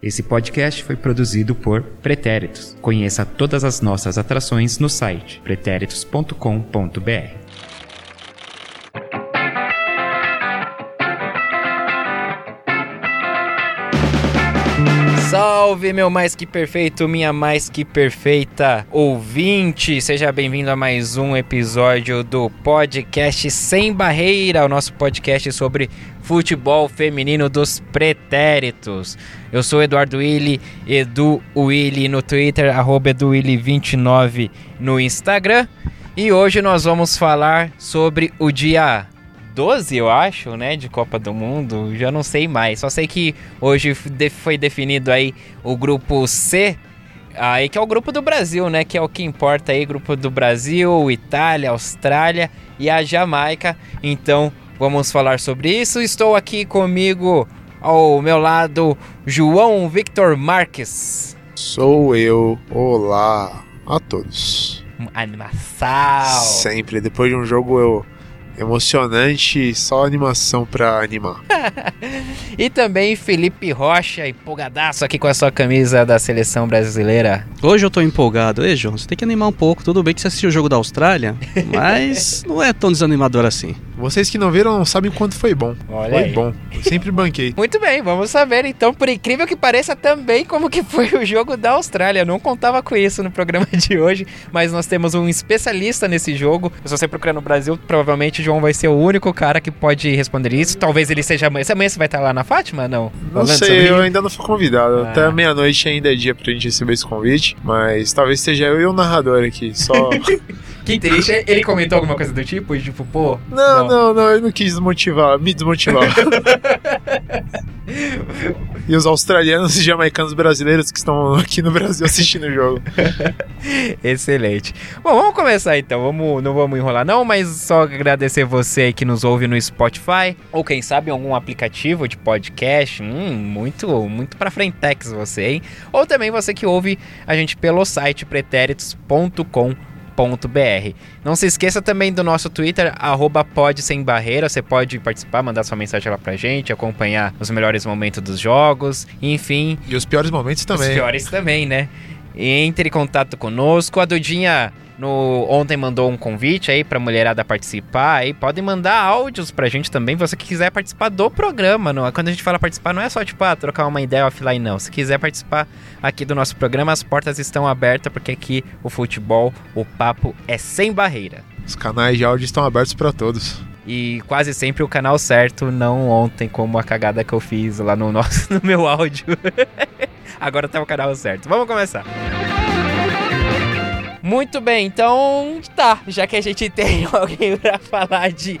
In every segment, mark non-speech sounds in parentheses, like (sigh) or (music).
Esse podcast foi produzido por Pretéritos. Conheça todas as nossas atrações no site pretéritos.com.br. Salve, meu mais que perfeito, minha mais que perfeita ouvinte! Seja bem-vindo a mais um episódio do podcast Sem Barreira, o nosso podcast sobre futebol feminino dos pretéritos. Eu sou Eduardo Willi, Edu Willi no Twitter, arroba EduWilli29 no Instagram. E hoje nós vamos falar sobre o dia 12, eu acho, né, de Copa do Mundo, já não sei mais. Só sei que hoje foi definido aí o grupo C, aí que é o grupo do Brasil, né, que é o que importa aí, grupo do Brasil, Itália, Austrália e a Jamaica. Então, vamos falar sobre isso. Estou aqui comigo ao meu lado João Victor Marques. Sou eu. Olá a todos. Animação. Sempre depois de um jogo eu emocionante, só animação pra animar. (laughs) e também Felipe Rocha, empolgadaço aqui com a sua camisa da seleção brasileira. Hoje eu tô empolgado. Ei, João, você tem que animar um pouco. Tudo bem que você assistiu o jogo da Austrália, (laughs) mas não é tão desanimador assim. Vocês que não viram não sabem quanto foi bom. Olha foi aí. bom. Eu sempre banquei. (laughs) Muito bem, vamos saber então, por incrível que pareça, também como que foi o jogo da Austrália. Eu não contava com isso no programa de hoje, mas nós temos um especialista nesse jogo. Se você procurar no Brasil, provavelmente o João vai ser o único cara que pode responder isso. Talvez ele seja amanhã. Se amanhã você vai estar lá na Fátima? Não. Não Falando sei, eu ainda não fui convidado. Ah. Até meia-noite ainda é dia pra gente receber esse convite. Mas talvez seja eu e o narrador aqui. Só. (laughs) Que triste. Ele comentou alguma coisa do tipo? Tipo, pô. não, não, não, eu não quis desmotivar, me desmotivar. (laughs) e os australianos e jamaicanos brasileiros que estão aqui no Brasil assistindo o jogo. (laughs) Excelente. Bom, vamos começar então. Vamos, não vamos enrolar não, mas só agradecer você que nos ouve no Spotify ou quem sabe em algum aplicativo de podcast. Hum, muito, muito pra frentex você, hein? Ou também você que ouve a gente pelo site pretéritos.com Não se esqueça também do nosso Twitter, arroba. Você pode participar, mandar sua mensagem lá pra gente, acompanhar os melhores momentos dos jogos, enfim, E os piores momentos também. os piores também, né? Entre em contato conosco. A Dudinha no, ontem mandou um convite aí pra mulherada participar. Aí podem mandar áudios pra gente também. Você que quiser participar do programa. Não, quando a gente fala participar, não é só tipo ah, trocar uma ideia offline, não. Se quiser participar aqui do nosso programa, as portas estão abertas, porque aqui o futebol, o papo é sem barreira. Os canais de áudio estão abertos pra todos. E quase sempre o canal certo, não ontem, como a cagada que eu fiz lá no, nosso, (laughs) no meu áudio. (laughs) Agora tá o canal certo. Vamos começar. Muito bem, então tá. Já que a gente (laughs) tem alguém pra falar de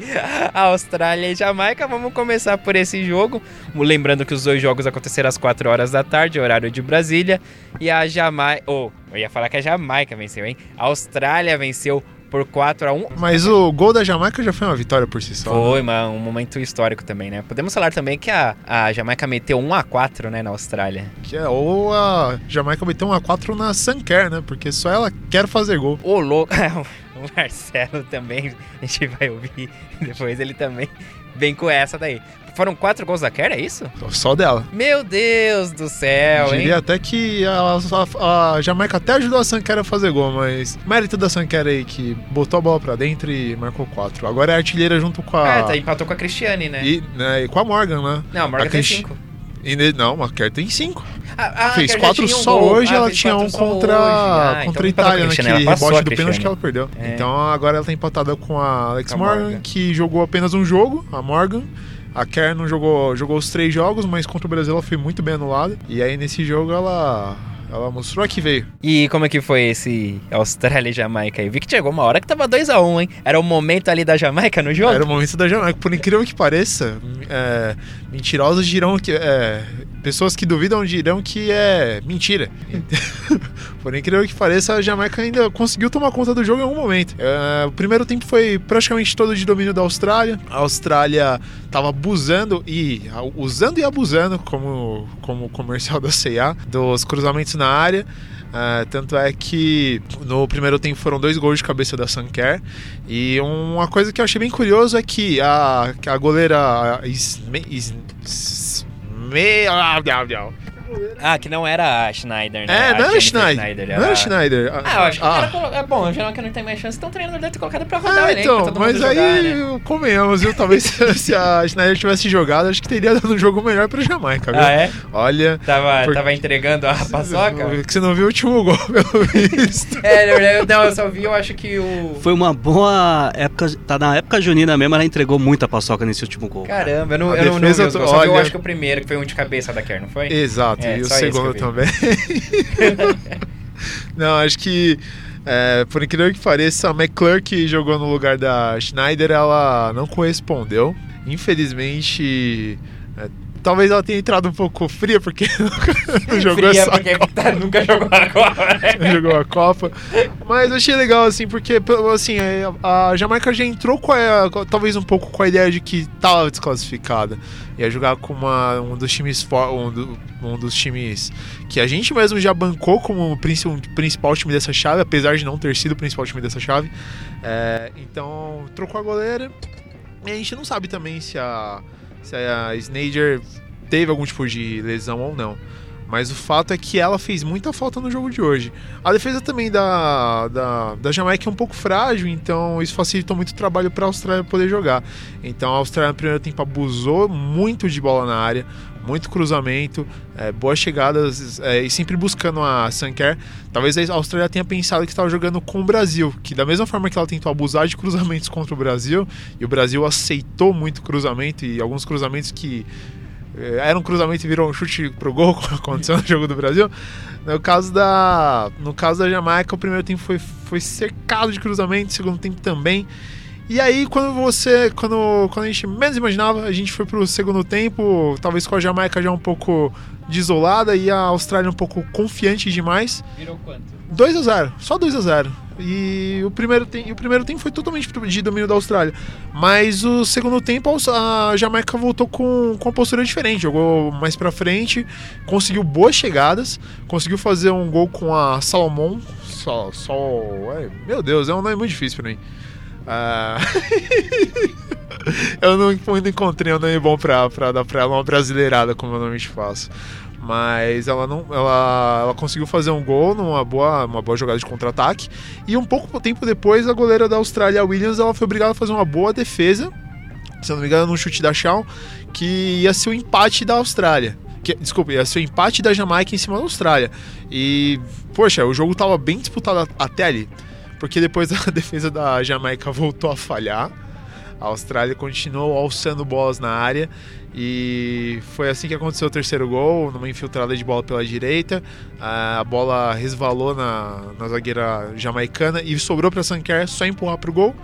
Austrália e Jamaica, vamos começar por esse jogo. Lembrando que os dois jogos aconteceram às 4 horas da tarde, horário de Brasília. E a Jamaica. Oh, eu ia falar que a Jamaica venceu, hein? A Austrália venceu por 4 a 1 Mas o gol da Jamaica já foi uma vitória por si só. né? Foi, mano, um momento histórico também, né? Podemos falar também que a, a Jamaica meteu 1 a 4 né, na Austrália. Que é, ou a Jamaica meteu um A4 na Sunker, né? Porque só ela quer fazer gol. Ô, louco. (laughs) o Marcelo também, a gente vai ouvir depois, ele também vem com essa daí. Foram quatro gols da Kerr, é isso? Só dela. Meu Deus do céu, hein? Diria até que a, a- a Jamaica até ajudou a Sunker a fazer gol, mas mérito da Sunker aí que botou a bola pra dentro e marcou quatro. Agora é artilheira junto com a. É, tá, empatou com a Cristiane, né? e, né, e com a Morgan, né? Não, a Morgan a tem Cris- 5. E ne- não, a Kerr tem cinco. Ah, fez a quatro um só gol. hoje, Ah, ela tinha um contra. Ah, contra a então com Itália, Cristiane, naquele ela passou rebote a do pênalti que ela perdeu. É. Então agora ela tá empatada com a Alex a Morgan, Morgan. que jogou apenas um jogo, a Morgan. A Kerr não jogou, jogou os três jogos, mas contra o Brasil ela foi muito bem anulada. E aí nesse jogo ela, ela mostrou que veio. E como é que foi esse Austrália e Jamaica aí? Vi que chegou uma hora que tava 2x1, hein? Era o momento ali da Jamaica no jogo? Era o momento da Jamaica. Por incrível que pareça, é, mentirosos dirão que. É, pessoas que duvidam dirão que é mentira. (laughs) Por incrível que pareça, a Jamaica ainda conseguiu tomar conta do jogo em algum momento. É, o primeiro tempo foi praticamente todo de domínio da Austrália. A Austrália tava abusando e. usando e abusando, como, como comercial (laughs) da CIA, dos cruzamentos na área. Ah, tanto é que no primeiro tempo foram dois gols de cabeça da Sunker. E uma coisa que eu achei bem curioso é que a, a goleira Isme, Is- 没有啦，屌屌 Ah, que não era a Schneider, né? É, não era Schneider. era- Não era Schneider. Ah, eu acho que colo- é bom, geral que não tem mais chance, então o treinador deve ter colocado pra rodar o Ah, elenco, então, todo mas mundo aí, jogar, né? convenhamos, viu? Talvez (laughs) (laughs) se a Schneider tivesse jogado, acho que teria dado um jogo melhor pra Jamaica, viu? Ah, é? Olha. Tava, Por- tava entregando a (laughs) paçoca? Que você não viu o último gol, pelo visto. É, eu, não, eu só vi, eu acho que o... Foi uma boa época. Tá na época junina mesmo, ela entregou muita paçoca nesse último gol. Caramba, eu não, A eu não, não vi os gols, só vi, eu acho que o primeiro, que foi um de cabeça da Kerr, não foi? Exato, É, e o segundo também. (laughs) não, acho que, é, por incrível que pareça, a McClure que jogou no lugar da Schneider, ela não correspondeu. Infelizmente, é, talvez ela tenha entrado um pouco fria, porque (laughs) não jogou Fria, essa porque tá- nunca jogou agora, né? (laughs) não jogou a Copa. Mas eu achei legal, assim, porque assim, é, a Jamaica já entrou com a, talvez um pouco com a ideia de que estava desclassificada. Ia jogar com uma, um dos times um, do- um dos times que a gente mesmo já bancou como o principal time dessa chave, apesar de não ter sido o principal time dessa chave. É, então, trocou a goleira. E a gente não sabe também se a, se a Snyder teve algum tipo de lesão ou não. Mas o fato é que ela fez muita falta no jogo de hoje. A defesa também da, da, da Jamaica é um pouco frágil, então isso facilitou muito o trabalho para a Austrália poder jogar. Então a Austrália no primeiro tempo abusou muito de bola na área, muito cruzamento, é, boas chegadas é, e sempre buscando a Sanker. Talvez a Austrália tenha pensado que estava jogando com o Brasil, que da mesma forma que ela tentou abusar de cruzamentos contra o Brasil, e o Brasil aceitou muito cruzamento e alguns cruzamentos que eh, era um cruzamento e virou um chute pro gol, (laughs) como aconteceu no jogo do Brasil. No caso da, no caso da Jamaica, o primeiro tempo foi, foi cercado de cruzamento, o segundo tempo também. E aí, quando você. Quando, quando a gente menos imaginava, a gente foi pro segundo tempo, talvez com a Jamaica já um pouco desolada e a Austrália um pouco confiante demais. Virou quanto? 2 a 0 só 2 a 0 E o primeiro, tem, e o primeiro tempo foi totalmente de domínio da Austrália. Mas o segundo tempo a Jamaica voltou com, com uma postura diferente. Jogou mais pra frente, conseguiu boas chegadas, conseguiu fazer um gol com a Salomon. Sol, Sol, é, meu Deus, é um nome muito difícil pra mim. Ah, (laughs) eu não, ainda encontrei um nome bom pra, pra dar pra ela uma brasileirada, como eu normalmente faço. Mas ela não. Ela, ela conseguiu fazer um gol numa boa, uma boa jogada de contra-ataque. E um pouco tempo depois, a goleira da Austrália, Williams, ela foi obrigada a fazer uma boa defesa. Se eu não me engano, num chute da Shaw, que ia ser o empate da Austrália. Que, desculpa, ia ser o empate da Jamaica em cima da Austrália. E, poxa, o jogo tava bem disputado até ali. Porque depois (laughs) a defesa da Jamaica voltou a falhar. A Austrália continuou alçando bolas na área. E foi assim que aconteceu o terceiro gol, numa infiltrada de bola pela direita. A bola resvalou na, na zagueira jamaicana e sobrou para Sanker só empurrar pro gol.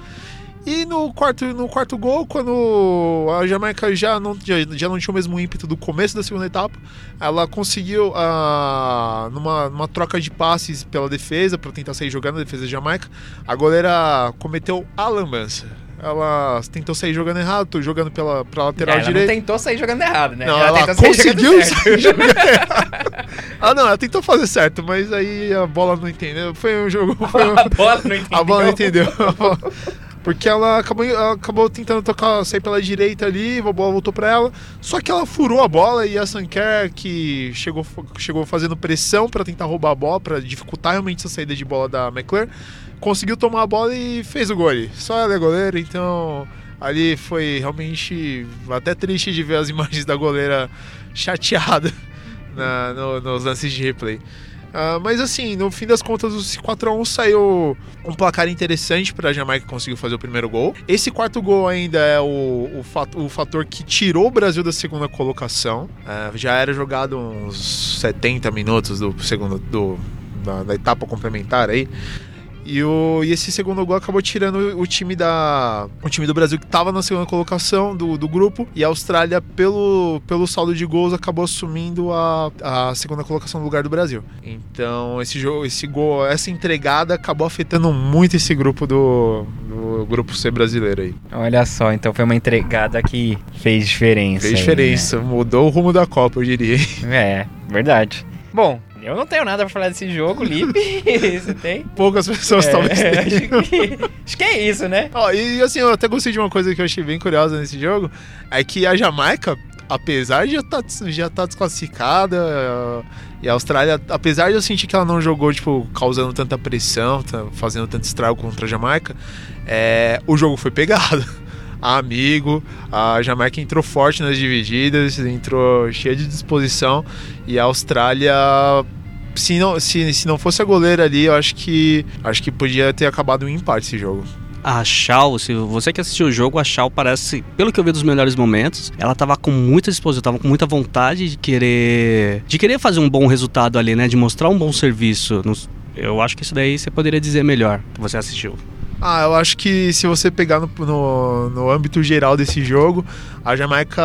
E no quarto, no quarto gol, quando a Jamaica já não, já, já não tinha o mesmo ímpeto do começo da segunda etapa, ela conseguiu, ah, numa, numa troca de passes pela defesa, para tentar sair jogando a defesa da Jamaica, a goleira cometeu a lambança. Ela tentou sair jogando errado, tô jogando pela, pra lateral ela direita. tentou sair jogando errado, né? Não, ela, tentou sair conseguiu jogando certo. sair jogando errado. Ah, não, ela tentou fazer certo, mas aí a bola não entendeu. Foi um jogo. (laughs) Foi um... (laughs) A bola não entendeu. A bola não entendeu. (laughs) Porque ela acabou, ela acabou tentando tocar, sair pela direita ali, a bola voltou pra ela. Só que ela furou a bola e a Sanker, que chegou, chegou fazendo pressão pra tentar roubar a bola, pra dificultar realmente essa saída de bola da McClure, conseguiu tomar a bola e fez o gol ali. Só ela é goleira, então ali foi realmente até triste de ver as (laughs) imagens da goleira chateada na- no- nos lances de replay. Ah, mas assim, no fim das contas, o 4x1 saiu um placar interessante para a Jamaica conseguir fazer o primeiro gol. Esse quarto gol ainda é o, o, fat- o fator que tirou o Brasil da segunda colocação. Ah, já era jogado uns 70 minutos do segundo do, da, da etapa complementar aí. E, o, e esse segundo gol acabou tirando o time da o time do Brasil que estava na segunda colocação do, do grupo e a Austrália pelo, pelo saldo de gols acabou assumindo a, a segunda colocação no lugar do Brasil. Então esse jogo, esse gol, essa entregada acabou afetando muito esse grupo do, do grupo C brasileiro aí. Olha só, então foi uma entregada que fez diferença. Fez aí, diferença, mudou o rumo da Copa, eu diria. né? É, verdade. Bom, eu não tenho nada pra falar desse jogo, Lipe. (laughs) Você tem? Poucas pessoas É, talvez (laughs) tenham. acho, que, acho que é isso, né? Ó, e assim, eu até gostei de uma coisa que eu achei bem curiosa nesse jogo, é que a Jamaica, apesar de já estar tá, já tá desclassificada, e a Austrália, apesar de eu sentir que ela não jogou, tipo, causando tanta pressão, tá fazendo tanto estrago contra a Jamaica, é, o jogo foi pegado. (laughs) amigo, a Jamaica entrou forte nas divididas, entrou cheia de disposição, e a Austrália se não, se, se não fosse a goleira ali, eu acho que acho que podia ter acabado um empate esse jogo. A Shao, se você que assistiu o jogo, a Shao parece, pelo que eu vi dos melhores momentos, ela tava com muita disposição, tava com muita vontade de querer de querer fazer um bom resultado ali, né, de mostrar um bom serviço. Eu acho que isso daí você poderia dizer melhor, que você assistiu. Ah, eu acho que se você pegar no, no, no, âmbito geral desse jogo, a Jamaica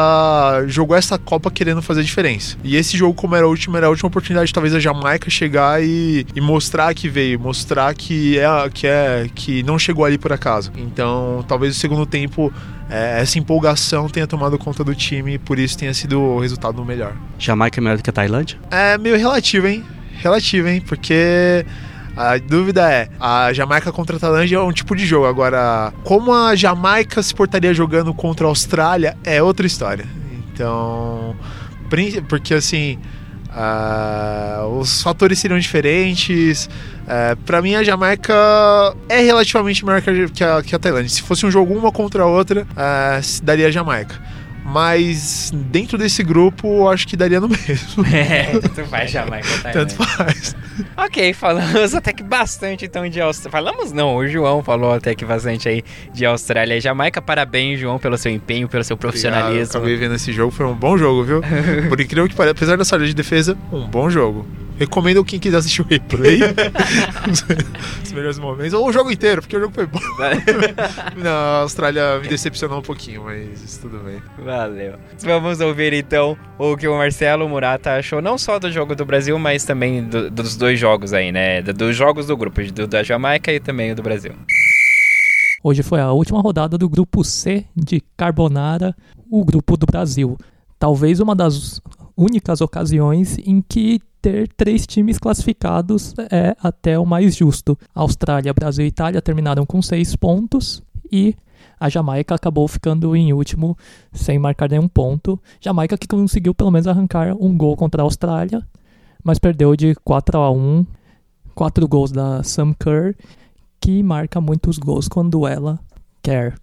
jogou essa Copa querendo fazer diferença. E esse jogo, como era a última, era a última oportunidade, talvez, a Jamaica chegar e, e mostrar que veio, mostrar que é, que é que não chegou ali por acaso. Então, talvez o segundo tempo é, essa empolgação tenha tomado conta do time e por isso tenha sido o resultado melhor. Jamaica é melhor do que a Tailândia? É meio relativo, hein? Relativo, hein? Porque a dúvida é, a Jamaica contra a Tailândia é um tipo de jogo. Agora, como a Jamaica se portaria jogando contra a Austrália é outra história. Então, porque assim, uh, os fatores seriam diferentes. Uh, para mim, a Jamaica é relativamente melhor que a, que a, Tailândia. Se fosse um jogo uma contra a outra, uh, daria a Jamaica. Mas dentro desse grupo, acho que daria no mesmo. (laughs) É, tanto faz Jamaica, tá? Tanto faz. Ok, falamos até que bastante então de Austrália. Falamos não, o João falou até que bastante aí de Austrália e Jamaica. Parabéns, João, pelo seu empenho, pelo seu profissionalismo. Obrigado, acabei vendo esse jogo, foi um bom jogo, viu? (laughs) Por incrível que pareça, apesar da falha de defesa, um bom jogo. Recomendo quem quiser assistir o replay. (laughs) os melhores momentos. Ou o jogo inteiro, porque o jogo foi bom. (laughs) Não, a Austrália me decepcionou um pouquinho, mas tudo bem. Valeu. Vamos ouvir então o que o Marcelo Murata achou, não só do jogo do Brasil, mas também do, dos dois jogos aí, né? Dos jogos do grupo, do, da Jamaica e também do Brasil. Hoje foi a última rodada do grupo C de Carbonara, o grupo do Brasil. Talvez uma das únicas ocasiões em que ter três times classificados é até o mais justo. Austrália, Brasil e Itália terminaram com seis pontos e a Jamaica acabou ficando em último sem marcar nenhum ponto. Jamaica que conseguiu pelo menos arrancar um gol contra a Austrália, mas perdeu de 4 a 1. Quatro gols da Sam Kerr, que marca muitos gols quando ela quer.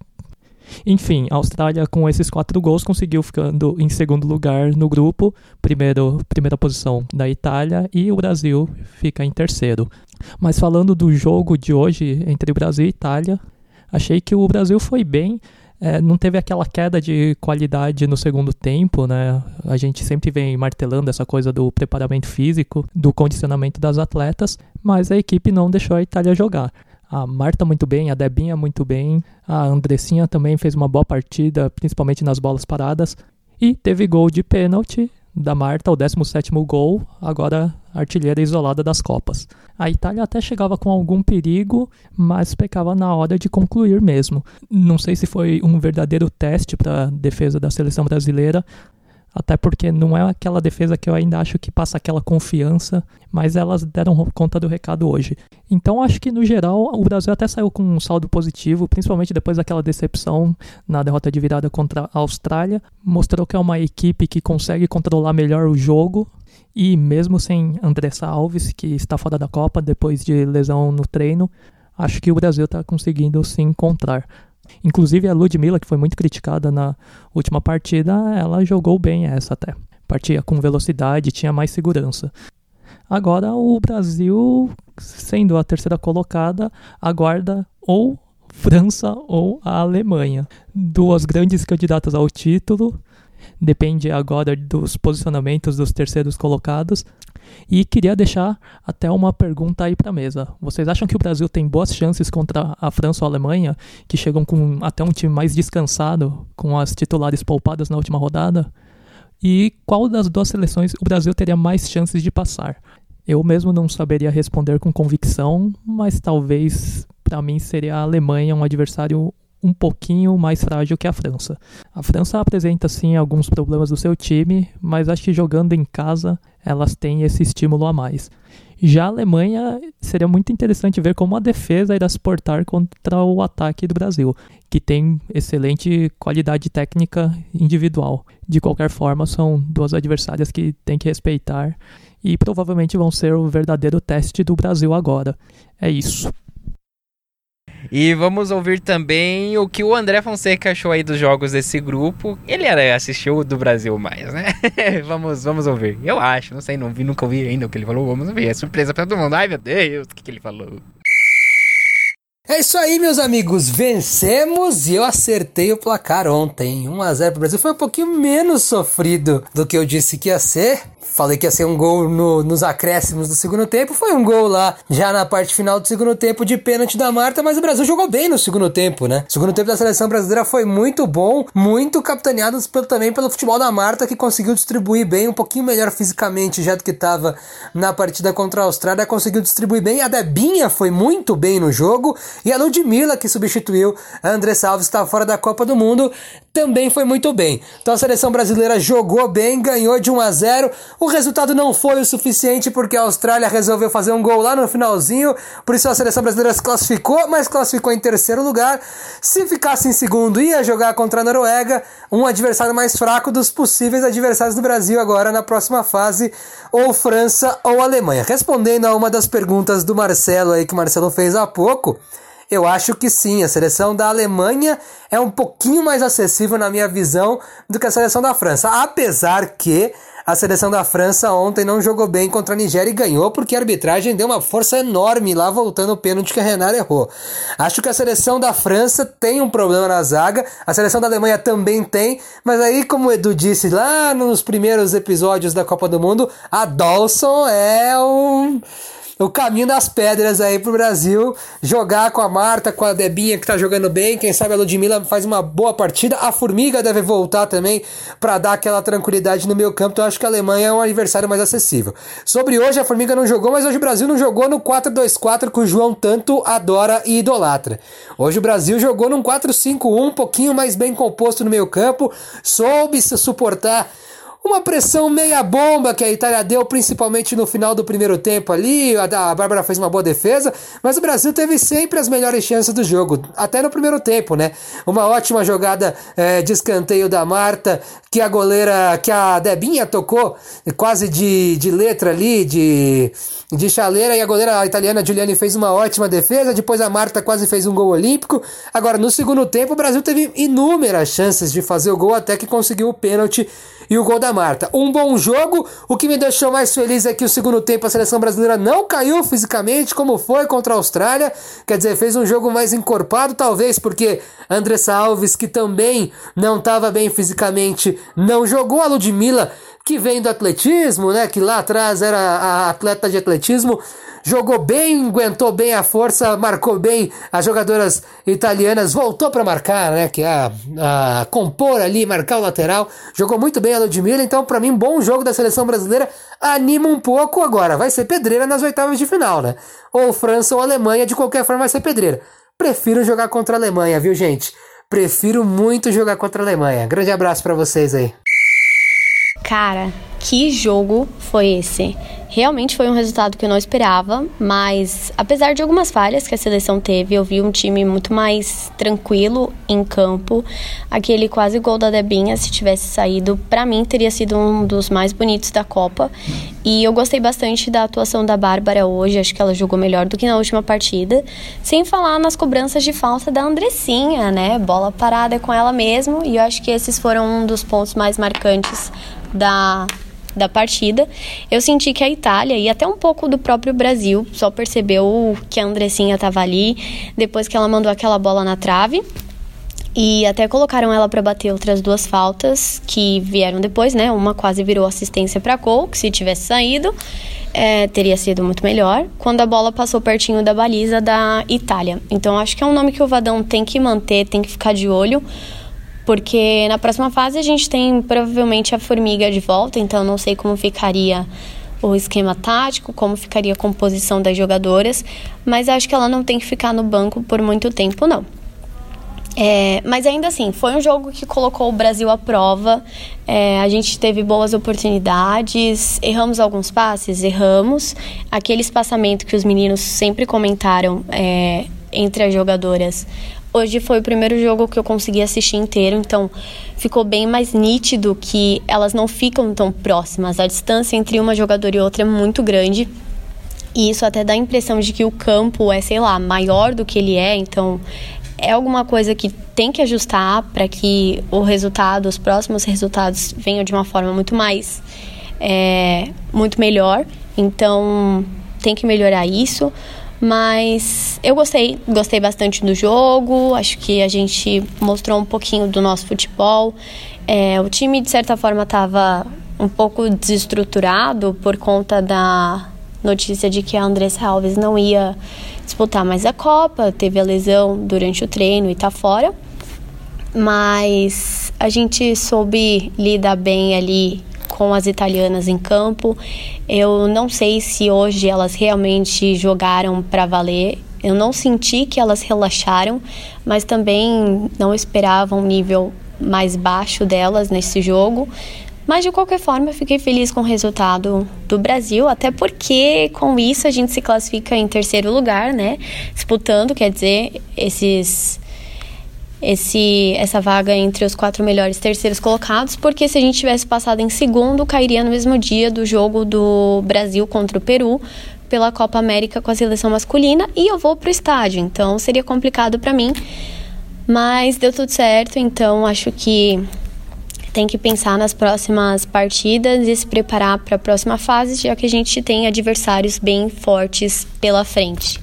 Enfim, a Austrália, com esses quatro gols, conseguiu ficando em segundo lugar no grupo, primeiro, primeira posição da Itália, e o Brasil fica em terceiro. Mas falando do jogo de hoje entre Brasil e Itália, achei que o Brasil foi bem. É, não teve aquela queda de qualidade no segundo tempo, né? A gente sempre vem martelando essa coisa do preparamento físico, do condicionamento das atletas, mas a equipe não deixou a Itália jogar a Marta muito bem, a Debinha muito bem, a Andressinha também fez uma boa partida, principalmente nas bolas paradas. E teve gol de pênalti da Marta, o 17º gol, agora artilheira isolada das Copas. A Itália até chegava com algum perigo, mas pecava na hora de concluir mesmo. Não sei se foi um verdadeiro teste para a defesa da seleção brasileira, até porque não é aquela defesa que eu ainda acho que passa aquela confiança, mas elas deram conta do recado hoje. Então acho que no geral o Brasil até saiu com um saldo positivo, principalmente depois daquela decepção na derrota de virada contra a Austrália. Mostrou que é uma equipe que consegue controlar melhor o jogo. E mesmo sem Andressa Alves, que está fora da Copa depois de lesão no treino, acho que o Brasil está conseguindo se encontrar. Inclusive a Ludmilla, que foi muito criticada na última partida, ela jogou bem essa até. Partia com velocidade, tinha mais segurança. Agora o Brasil, sendo a terceira colocada, aguarda ou França ou a Alemanha. Duas grandes candidatas ao título. Depende agora dos posicionamentos dos terceiros colocados. E queria deixar até uma pergunta aí para a mesa. Vocês acham que o Brasil tem boas chances contra a França ou a Alemanha, que chegam com até um time mais descansado, com as titulares poupadas na última rodada? E qual das duas seleções o Brasil teria mais chances de passar? Eu mesmo não saberia responder com convicção, mas talvez para mim seria a Alemanha um adversário um pouquinho mais frágil que a França. A França apresenta sim alguns problemas do seu time, mas acho que jogando em casa elas têm esse estímulo a mais. Já a Alemanha seria muito interessante ver como a defesa irá se portar contra o ataque do Brasil, que tem excelente qualidade técnica individual. De qualquer forma, são duas adversárias que tem que respeitar e provavelmente vão ser o verdadeiro teste do Brasil agora. É isso. E vamos ouvir também o que o André Fonseca achou aí dos jogos desse grupo. Ele era, assistiu do Brasil mais, né? (laughs) vamos, vamos ouvir. Eu acho, não sei, não vi, nunca ouvi ainda o que ele falou. Vamos ouvir. É surpresa pra todo mundo. Ai, meu Deus, o que, que ele falou? É isso aí, meus amigos. Vencemos e eu acertei o placar ontem. 1 a 0 pro Brasil. Foi um pouquinho menos sofrido do que eu disse que ia ser. Falei que ia ser um gol no, nos acréscimos do segundo tempo. Foi um gol lá já na parte final do segundo tempo de pênalti da Marta, mas o Brasil jogou bem no segundo tempo, né? O segundo tempo da seleção brasileira foi muito bom, muito capitaneado também pelo futebol da Marta, que conseguiu distribuir bem, um pouquinho melhor fisicamente já do que estava na partida contra a Austrália, conseguiu distribuir bem. A Debinha foi muito bem no jogo e a Ludmilla, que substituiu a Andressa Alves, que estava fora da Copa do Mundo, também foi muito bem. Então a seleção brasileira jogou bem, ganhou de 1 a 0. O resultado não foi o suficiente porque a Austrália resolveu fazer um gol lá no finalzinho, por isso a seleção brasileira se classificou, mas classificou em terceiro lugar. Se ficasse em segundo, ia jogar contra a Noruega, um adversário mais fraco dos possíveis adversários do Brasil agora na próxima fase, ou França ou Alemanha. Respondendo a uma das perguntas do Marcelo aí que o Marcelo fez há pouco, eu acho que sim, a seleção da Alemanha é um pouquinho mais acessível na minha visão do que a seleção da França. Apesar que a seleção da França ontem não jogou bem contra a Nigéria e ganhou porque a arbitragem deu uma força enorme lá voltando o pênalti que a Renata errou. Acho que a seleção da França tem um problema na zaga, a seleção da Alemanha também tem, mas aí, como o Edu disse lá nos primeiros episódios da Copa do Mundo, a Dawson é um o caminho das pedras aí pro Brasil. Jogar com a Marta, com a Debinha que tá jogando bem. Quem sabe a Ludmilla faz uma boa partida. A Formiga deve voltar também para dar aquela tranquilidade no meio campo. Então acho que a Alemanha é um adversário mais acessível. Sobre hoje, a Formiga não jogou, mas hoje o Brasil não jogou no 4-2-4 que o João tanto adora e idolatra. Hoje o Brasil jogou num 4-5-1, um pouquinho mais bem composto no meio campo. Soube se suportar uma pressão meia bomba que a Itália deu, principalmente no final do primeiro tempo ali. A, Bárbara fez uma boa defesa, mas o Brasil teve sempre as melhores chances do jogo, até no primeiro tempo, né? Uma ótima jogada é, de escanteio da Marta, que a goleira, que a Debinha tocou quase de, de letra ali, de, de chaleira, e a goleira italiana Giuliani fez uma ótima defesa. Depois a Marta quase fez um gol olímpico. Agora, no segundo tempo, o Brasil teve inúmeras chances de fazer o gol, até que conseguiu o pênalti e o gol da Marta. Um bom jogo. O que me deixou mais feliz é que o segundo tempo a seleção brasileira não caiu fisicamente, como foi contra a Austrália. Quer dizer, fez um jogo mais encorpado, talvez porque Andressa Alves, que também não estava bem fisicamente, não jogou. A Ludmilla, que vem do atletismo, né? Que lá atrás era a atleta de atletismo jogou bem, aguentou bem a força, marcou bem as jogadoras italianas, voltou para marcar, né? Que é a, a, compor ali, marcar o lateral. Jogou muito bem a Ludmilla, então para mim, bom jogo da seleção brasileira. Anima um pouco agora. Vai ser pedreira nas oitavas de final, né? Ou França ou Alemanha, de qualquer forma vai ser pedreira. Prefiro jogar contra a Alemanha, viu, gente? Prefiro muito jogar contra a Alemanha. Grande abraço para vocês aí. Cara, que jogo foi esse? Realmente foi um resultado que eu não esperava, mas apesar de algumas falhas que a seleção teve, eu vi um time muito mais tranquilo em campo. Aquele quase gol da Debinha, se tivesse saído, para mim teria sido um dos mais bonitos da Copa. E eu gostei bastante da atuação da Bárbara hoje, acho que ela jogou melhor do que na última partida. Sem falar nas cobranças de falta da Andressinha, né? Bola parada com ela mesmo, e eu acho que esses foram um dos pontos mais marcantes da da partida, eu senti que a Itália e até um pouco do próprio Brasil só percebeu que a Andressinha estava ali depois que ela mandou aquela bola na trave. E até colocaram ela para bater outras duas faltas que vieram depois, né? Uma quase virou assistência para Cole, que se tivesse saído, é, teria sido muito melhor. Quando a bola passou pertinho da baliza da Itália. Então acho que é um nome que o Vadão tem que manter, tem que ficar de olho, porque na próxima fase a gente tem provavelmente a formiga de volta, então não sei como ficaria o esquema tático, como ficaria a composição das jogadoras, mas acho que ela não tem que ficar no banco por muito tempo, não. É, mas ainda assim, foi um jogo que colocou o Brasil à prova. É, a gente teve boas oportunidades, erramos alguns passes, erramos. Aquele espaçamento que os meninos sempre comentaram é, entre as jogadoras. Hoje foi o primeiro jogo que eu consegui assistir inteiro, então ficou bem mais nítido que elas não ficam tão próximas. A distância entre uma jogadora e outra é muito grande. E isso até dá a impressão de que o campo é, sei lá, maior do que ele é, então é alguma coisa que tem que ajustar para que o resultado, os próximos resultados venham de uma forma muito mais, é, muito melhor. Então tem que melhorar isso. Mas eu gostei, gostei bastante do jogo. Acho que a gente mostrou um pouquinho do nosso futebol. É, o time, de certa forma, estava um pouco desestruturado por conta da notícia de que a Andressa Alves não ia disputar mais a Copa, teve a lesão durante o treino e tá fora. Mas a gente soube lidar bem ali com as italianas em campo. Eu não sei se hoje elas realmente jogaram para valer. Eu não senti que elas relaxaram, mas também não esperava um nível mais baixo delas nesse jogo. Mas de qualquer forma, eu fiquei feliz com o resultado do Brasil, até porque com isso a gente se classifica em terceiro lugar, né? Disputando, quer dizer, esses esse essa vaga entre os quatro melhores terceiros colocados, porque se a gente tivesse passado em segundo, cairia no mesmo dia do jogo do Brasil contra o Peru pela Copa América com a seleção masculina e eu vou pro estádio, então seria complicado para mim. Mas deu tudo certo, então acho que tem que pensar nas próximas partidas e se preparar para a próxima fase, já que a gente tem adversários bem fortes pela frente.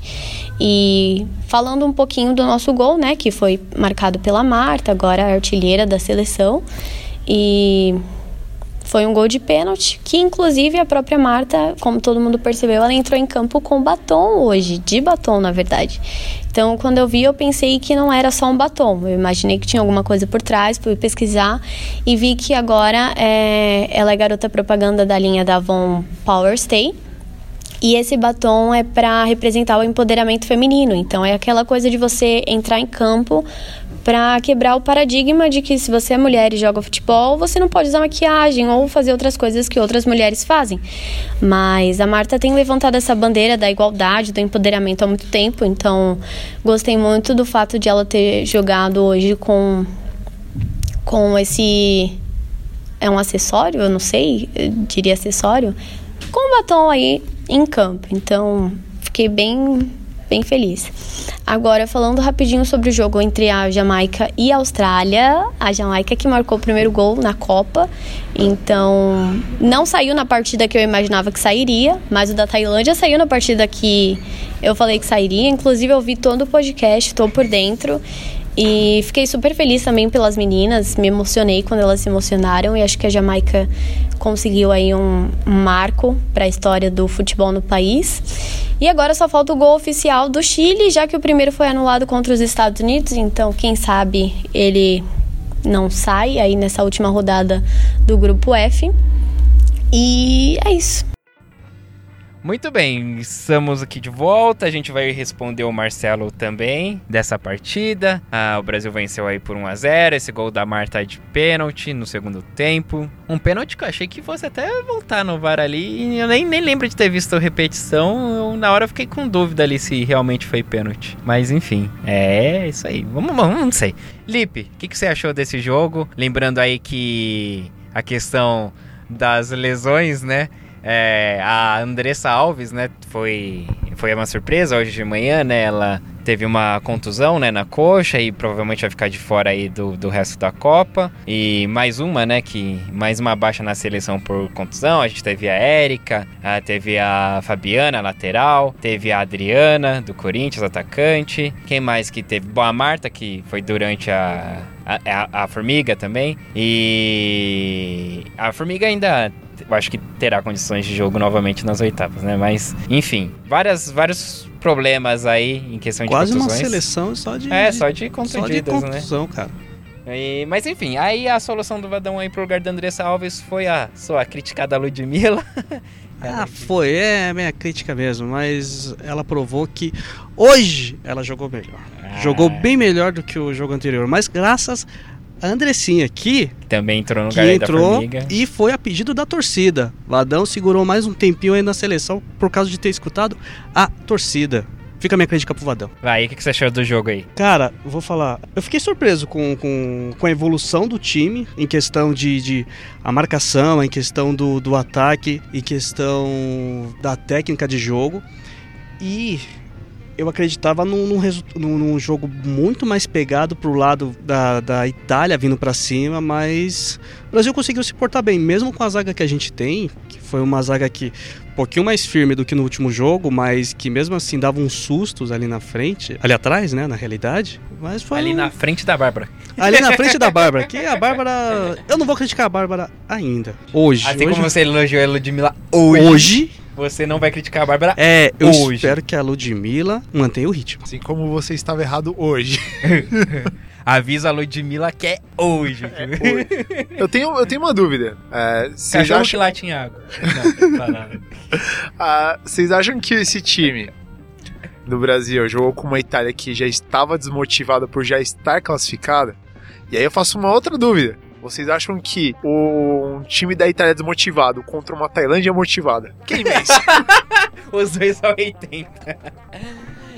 E falando um pouquinho do nosso gol, né, que foi marcado pela Marta, agora artilheira da seleção. E foi um gol de pênalti, que inclusive a própria Marta, como todo mundo percebeu, ela entrou em campo com batom hoje, de batom na verdade. Então, quando eu vi, eu pensei que não era só um batom. Eu imaginei que tinha alguma coisa por trás, fui pesquisar e vi que agora é, ela é garota propaganda da linha da Avon Power Stay. E esse batom é para representar o empoderamento feminino. Então, é aquela coisa de você entrar em campo para quebrar o paradigma de que se você é mulher e joga futebol, você não pode usar maquiagem ou fazer outras coisas que outras mulheres fazem. Mas a Marta tem levantado essa bandeira da igualdade, do empoderamento há muito tempo, então gostei muito do fato de ela ter jogado hoje com com esse é um acessório, eu não sei, eu diria acessório, com um batom aí em campo. Então, fiquei bem bem feliz. Agora, falando rapidinho sobre o jogo entre a Jamaica e a Austrália, a Jamaica que marcou o primeiro gol na Copa, então não saiu na partida que eu imaginava que sairia, mas o da Tailândia saiu na partida que eu falei que sairia. Inclusive, eu vi todo o podcast, estou por dentro. E fiquei super feliz também pelas meninas, me emocionei quando elas se emocionaram e acho que a Jamaica conseguiu aí um, marco para a história do futebol no país. E agora só falta o gol oficial do Chile, já que o primeiro foi anulado contra os Estados Unidos, então quem sabe ele não sai aí nessa última rodada do grupo F. E é isso. Muito bem, estamos aqui de volta. A gente vai responder o Marcelo também dessa partida. Ah, o Brasil venceu aí por 1 a 0 Esse gol da Marta é de pênalti no segundo tempo. Um pênalti que eu achei que fosse até voltar no VAR ali. Eu nem, nem lembro de ter visto repetição. Eu, na hora eu fiquei com dúvida ali se realmente foi pênalti. Mas enfim, é isso aí. Vamos, vamos não sei. Lipe, o que, que você achou desse jogo? Lembrando aí que a questão das lesões, né? É, a Andressa Alves, né, foi, foi uma surpresa hoje de manhã, né? Ela teve uma contusão, né, na coxa e provavelmente vai ficar de fora aí do, do resto da Copa. E mais uma, né, que mais uma baixa na seleção por contusão. A gente teve a Érica, teve a Fabiana, lateral, teve a Adriana, do Corinthians, atacante. Quem mais que teve? Bom, a Marta, que foi durante a, a, a Formiga também. E a Formiga ainda eu acho que terá condições de jogo novamente nas oitavas, né? Mas, enfim, várias, vários problemas aí em questão Quase de Quase uma seleção só de... É, só de contundidas, só de contusão, né? cara. E, mas enfim, aí a solução do Vadão aí pro lugar da Andressa Alves foi a sua criticada Ludmilla. (laughs) Ah, foi, é minha crítica mesmo, mas ela provou que hoje ela jogou melhor. Ah. Jogou bem melhor do que o jogo anterior, mas graças a Andressinha aqui, também entrou no que entrou e foi a pedido da torcida. Vadão segurou mais um tempinho aí na seleção por causa de ter escutado a torcida. Fica a minha crítica pro Vadão. Vai, o que que você achou do jogo aí? Cara, vou falar. Eu fiquei surpreso com, com, com a evolução do time em questão de, de a marcação, em questão do, do ataque, em questão da técnica de jogo. E eu acreditava num, num, num- jogo muito mais pegado pro lado da, da Itália vindo pra cima, mas o Brasil conseguiu se portar bem, mesmo com a zaga que a gente tem, que foi uma zaga que um pouquinho mais firme do que no último jogo, mas que mesmo assim dava uns sustos ali na frente, ali atrás, né, na realidade. Mas foi Ali um- na frente da Bárbara. ali na frente da Bárbara, que a Bárbara, eu não vou criticar a Bárbara ainda. Hoje, Assim hoje, como você elogiou a Ludmilla hoje, hoje você não vai criticar a Bárbara é, eu Hoje. espero que a Ludmilla mantenha o ritmo. Assim como você estava errado hoje. (laughs) Avisa a Ludmilla que é hoje. Eu tenho, eu tenho uma dúvida. É, vocês, Cachorro que acham, late em água. Não, tá nada. (laughs) ah, vocês acham que esse time do Brasil jogou com uma Itália que já estava desmotivada por já estar classificada? E aí eu faço uma outra dúvida. Vocês acham que o um time da Itália desmotivado contra uma Tailândia motivada, quem vence? (laughs) Os dois são 80.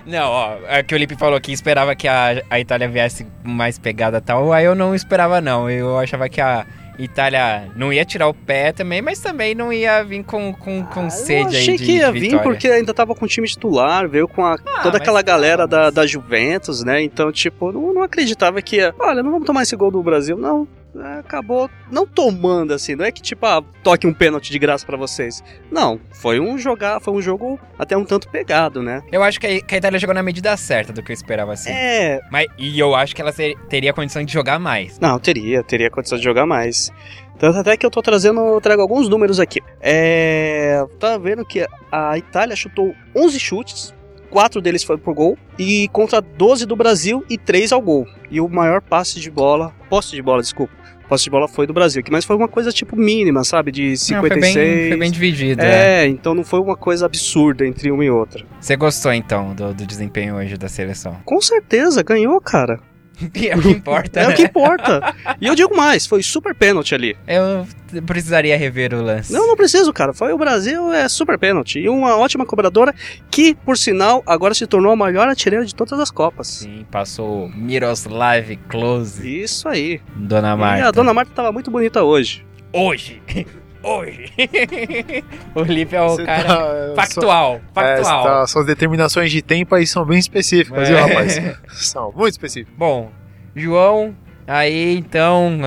Não, ó, é que o Lipe falou que esperava que a, a Itália viesse mais pegada e tal, aí eu não esperava não, eu achava que a Itália não ia tirar o pé também, mas também não ia vir com, com, com sede eu aí achei de, que ia vir porque ainda tava com o time titular, veio com a- Ah, toda aquela galera da, mas- da Juventus, né? Então, tipo, não, não acreditava que ia. Olha, não vamos tomar esse gol do Brasil, não. É, Acabou não tomando assim, não é que tipo, ah, toque um pênalti de graça pra vocês. Não, foi um jogar, foi um jogo até um tanto pegado, né? Eu acho que a, Itália jogou na medida certa do que eu esperava assim. É, Mas, e eu acho que ela teria condição de jogar mais. Não, teria, teria condição de jogar mais. Tanto até que eu tô trazendo, eu trago alguns números aqui. É. Tá vendo que a Itália chutou 11 chutes, 4 deles foram pro gol, e contra 12 do Brasil e 3 ao gol. E o maior passe de bola, posse de bola, desculpa. Posse de bola foi do Brasil, mas foi uma coisa tipo mínima, sabe? De Não, 56. foi, bem, foi bem dividido. é. É, então não foi uma coisa absurda entre uma e outra. Você gostou então do, do desempenho hoje da seleção? Com certeza, ganhou, cara. (laughs) é o que importa. É né? o que importa. e eu digo mais, foi super pênalti ali. Eu precisaria rever o lance. Não, não preciso, cara. Foi o Brasil, é super pênalti. E uma ótima cobradora que, por sinal, agora se tornou a maior artilheira de todas as Copas. Sim, passou Miroslav Klose, Isso aí. Dona Marta. E a dona Marta tava muito bonita hoje. Hoje! (laughs) Hoje! (laughs) o Lipe é o Você cara tá- factual, É, factual. você tá- suas determinações de tempo aí são bem específicas, É. viu, rapaz? (laughs) São muito específicas. Bom, João, aí então...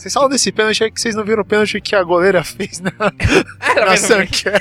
ah, Vocês falam desse pênalti aí que vocês não viram o pênalti que a goleira (laughs) fez na, ela na fez um- Sanquer.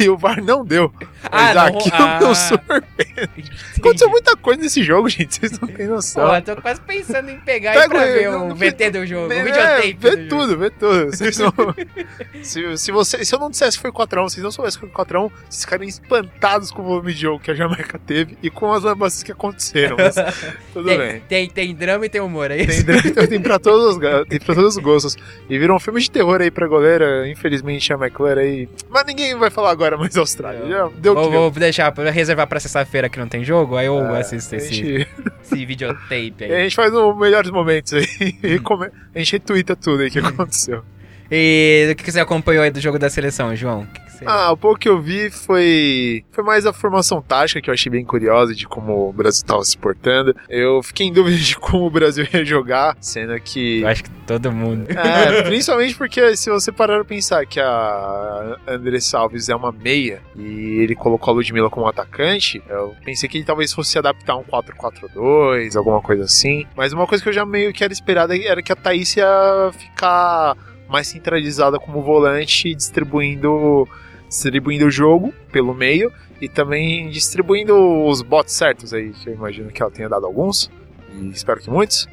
e, e o VAR não deu. Ah, Mas não- aquilo ah. deu super pênalti. Aconteceu muita coisa nesse jogo, gente. Vocês não têm noção. Eu tô quase pensando em pegar Pega e pra o- ver o não- VT do jogo, o É, videotape vê do jogo. tudo, vê tudo. Vocês não... (laughs) se, se, você, se eu não dissesse que foi 4x1, vocês não soubessem que foi 4x1, vocês ficariam espantados com o volume de jogo que a Jamaica teve e com as lambanças que aconteceram. Mas (laughs) tudo Tem, bem. tem, tem drama e tem humor, é isso? Tem, tem, tem, pra todos os, tem pra todos os gostos. E virou um filme de terror aí pra goleira. Infelizmente a McLaren aí. Mas ninguém vai falar agora mais da Austrália. Já deu Vou, vou deixar, pra reservar pra sexta-feira que não tem jogo, aí eu É, assisto a esse, gente, (laughs) esse videotape a aí. gente faz os melhores momentos aí. (laughs) E come- a gente retuita tudo aí que (laughs) aconteceu. E o que você acompanhou aí do jogo da seleção, João? Que você- Ah, o pouco que eu vi foi. Foi mais a formação tática que eu achei bem curiosa de como o Brasil estava se portando. Eu fiquei em dúvida (laughs) de como o Brasil ia jogar, sendo que. Eu acho que todo mundo. É, principalmente porque se você parar pra pensar que a Andressa Alves é uma meia e ele colocou a Ludmilla como atacante, eu pensei que ele talvez fosse se adaptar a um 4-4-2, alguma coisa assim. Mas uma coisa que eu já meio que era esperada era que a Thaís ia ficar mais centralizada como volante, distribuindo, distribuindo o jogo pelo meio e também distribuindo os bots certos aí, que eu imagino que ela tenha dado alguns, e espero que muitos.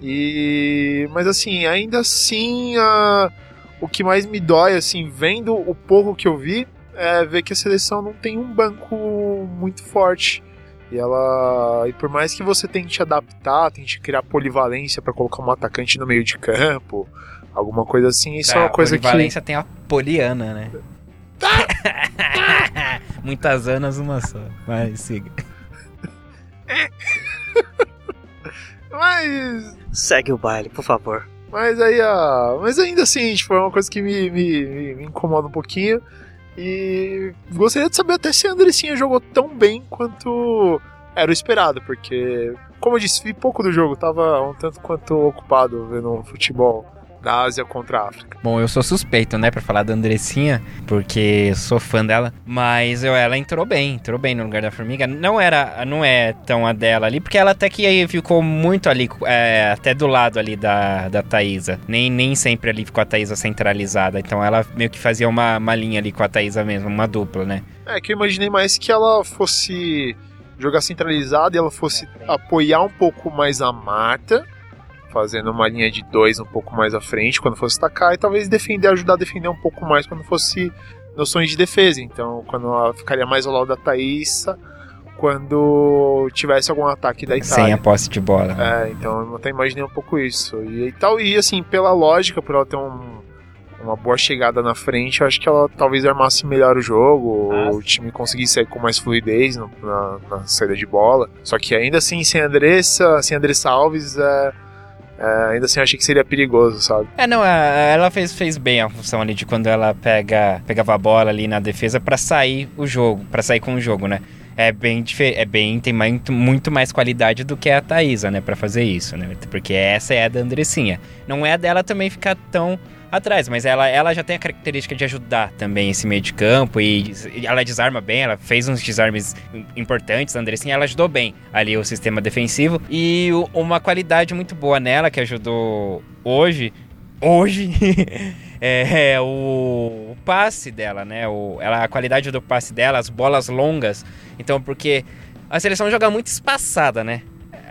E mas assim, ainda assim, a- o que mais me dói assim, vendo o pouco que eu vi, é ver que a seleção não tem um banco muito forte. E ela. E por mais que você tente adaptar, tente criar polivalência para colocar um atacante no meio de campo, alguma coisa assim, isso é uma coisa que. Valência tem a poliana, né? (laughs) Muitas anas, uma só. Vai, siga. Mas. Segue o baile, por favor. Mas aí a. Mas ainda assim, tipo, é uma coisa que me, me, me- me incomoda um pouquinho. E gostaria de saber até se a Andressinha jogou tão bem quanto era o esperado, porque, como eu disse, vi pouco do jogo, tava um tanto quanto ocupado vendo futebol da Ásia contra a África. Bom, eu sou suspeito, né, pra falar da Andressinha, porque sou fã dela, mas eu, ela entrou bem, entrou bem no lugar da Formiga. Não era, não é tão a dela ali, porque ela até que aí ficou muito ali, é, até do lado ali da, da Thaísa. Nem, nem sempre ali ficou a Thaísa centralizada, então ela meio que fazia uma, uma linha ali com a Thaísa mesmo, uma dupla, né? É que eu imaginei mais que ela fosse jogar centralizada e ela fosse apoiar um pouco mais a Marta, fazendo uma linha de dois um pouco mais à frente quando fosse atacar, e talvez defender, ajudar a defender um pouco mais quando fosse noções de defesa. Então, quando ela ficaria mais ao lado da Thaísa, quando tivesse algum ataque da Sem a Itália. posse de bola. É, então eu até imaginei um pouco isso. E, e tal, e assim, pela lógica, por ela ter um- uma boa chegada na frente, eu acho que ela talvez armasse melhor o jogo, Ah, o time conseguisse sair com mais fluidez no- na, na saída de bola. Só que ainda assim, sem Andressa, sem Andressa Alves, é, é, ainda assim eu achei que seria perigoso, sabe? É, não, a- ela fez, fez bem a função ali de quando ela pega, pegava a bola ali na defesa pra sair o jogo, pra sair com o jogo, né? É bem é bem, tem muito, muito mais qualidade do que a Thaísa, né, pra fazer isso, né? Porque essa é a da Andressinha. Não é a dela também ficar tão atrás, mas ela, ela já tem a característica de ajudar também esse meio de campo e ela desarma bem, ela fez uns desarmes im- importantes, Andressinha, ela ajudou bem ali o sistema defensivo e uma qualidade muito boa nela que ajudou hoje hoje (laughs) é, o, o passe dela, né? O, ela, a qualidade do passe dela, as bolas longas. Então, porque a seleção joga muito espaçada, né?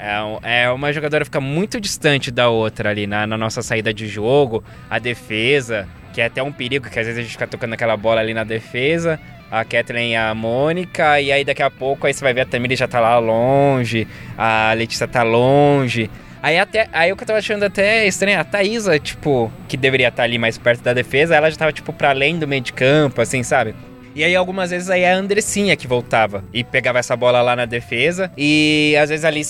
É, é uma jogadora fica muito distante da outra ali na, na nossa saída de jogo, a defesa, que é até um perigo, que às vezes a gente fica tocando aquela bola ali na defesa. A Kathleen e a Mônica, e aí daqui a pouco aí você vai ver a Tamiri já tá lá longe, a Letícia tá longe. Aí até aí o que eu tava achando até estranho, a Thaísa, tipo, que deveria estar ali mais perto da defesa, ela já tava, tipo, pra além do meio de campo, assim, sabe? E aí algumas vezes aí a Andressinha que voltava e pegava essa bola lá na defesa. E às vezes ali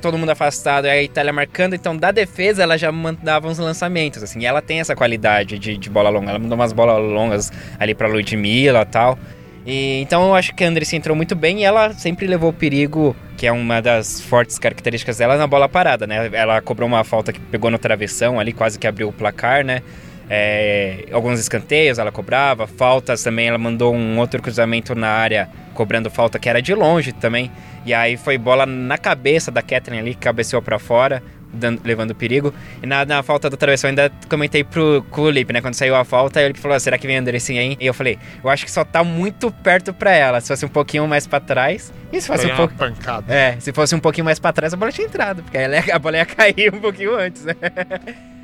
todo mundo afastado e a Itália marcando. Então da defesa ela já mandava uns lançamentos, assim. E ela tem essa qualidade de, de bola longa. Ela mandou umas bolas longas ali pra Ludmilla e tal. E, então eu acho que a Andressinha entrou muito bem e ela sempre levou perigo, que é uma das fortes características dela, na bola parada, né? Ela cobrou uma falta que pegou no travessão ali, quase que abriu o placar, né? É, alguns escanteios ela cobrava, faltas também, ela mandou um outro cruzamento na área cobrando falta que era de longe também. E aí foi bola na cabeça da Catherine ali, que cabeceou pra fora, dando- levando perigo. E na, na falta do travessão ainda comentei pro Lipe, né? Quando saiu a falta, ele falou: "Ah, será que vem a Andressinha aí? E eu falei: eu acho que só tá muito perto pra ela. Se fosse um pouquinho mais pra trás. E se fosse Foi um pouco. pancada. É, se fosse um pouquinho mais pra trás, a bola tinha entrado, porque a bola ia (laughs) cair um pouquinho antes, né?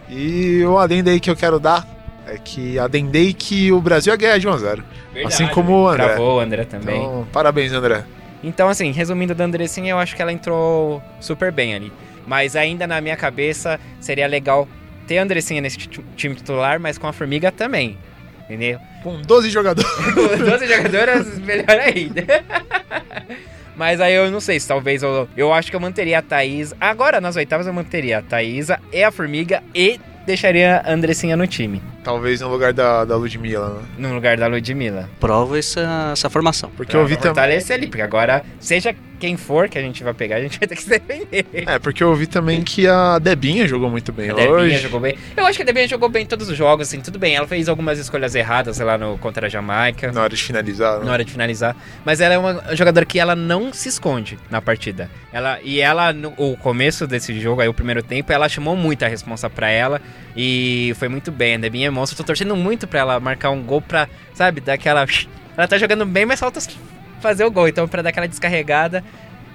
E o adendo aí que eu quero dar é que adendei que o Brasil ia ganhar de 1x0. Assim como o André. Travou o André também. Então, parabéns, André. Então, assim, resumindo da Andressinha, eu acho que ela entrou super bem ali. Mas ainda na minha cabeça seria legal ter a Andressinha nesse ti- time titular, mas com a Formiga também. Entendeu? Com 12 jogadores. (laughs) Com 12 jogadoras, melhor ainda. (laughs) Mas aí eu não sei se talvez eu. Eu acho que eu manteria a Thaís. Agora nas oitavas eu manteria a Thaísa e a Formiga e deixaria a Andressinha no time. Talvez no lugar da, da Ludmilla, né? No lugar da Ludmilla. Prova essa, essa formação. Porque eu vi também. ali, porque agora, seja quem for que a gente vai pegar, a gente vai ter que se defender. É, porque eu vi também que a Debinha jogou muito bem A Debinha hoje. jogou bem. Eu acho que a Debinha jogou bem em todos os jogos, assim, tudo bem. Ela fez algumas escolhas erradas, sei lá, no, contra a Jamaica. Na hora de finalizar. né? na hora de finalizar. Mas ela é uma jogadora que ela não se esconde na partida. Ela, e ela, no o começo desse jogo, aí o primeiro tempo, ela chamou muita responsa pra ela. E foi muito bem. A Debinha é monstro. Tô torcendo muito pra ela marcar um gol pra, sabe, dar aquela. Ela tá jogando bem, mas falta fazer o gol. Então, pra dar aquela descarregada,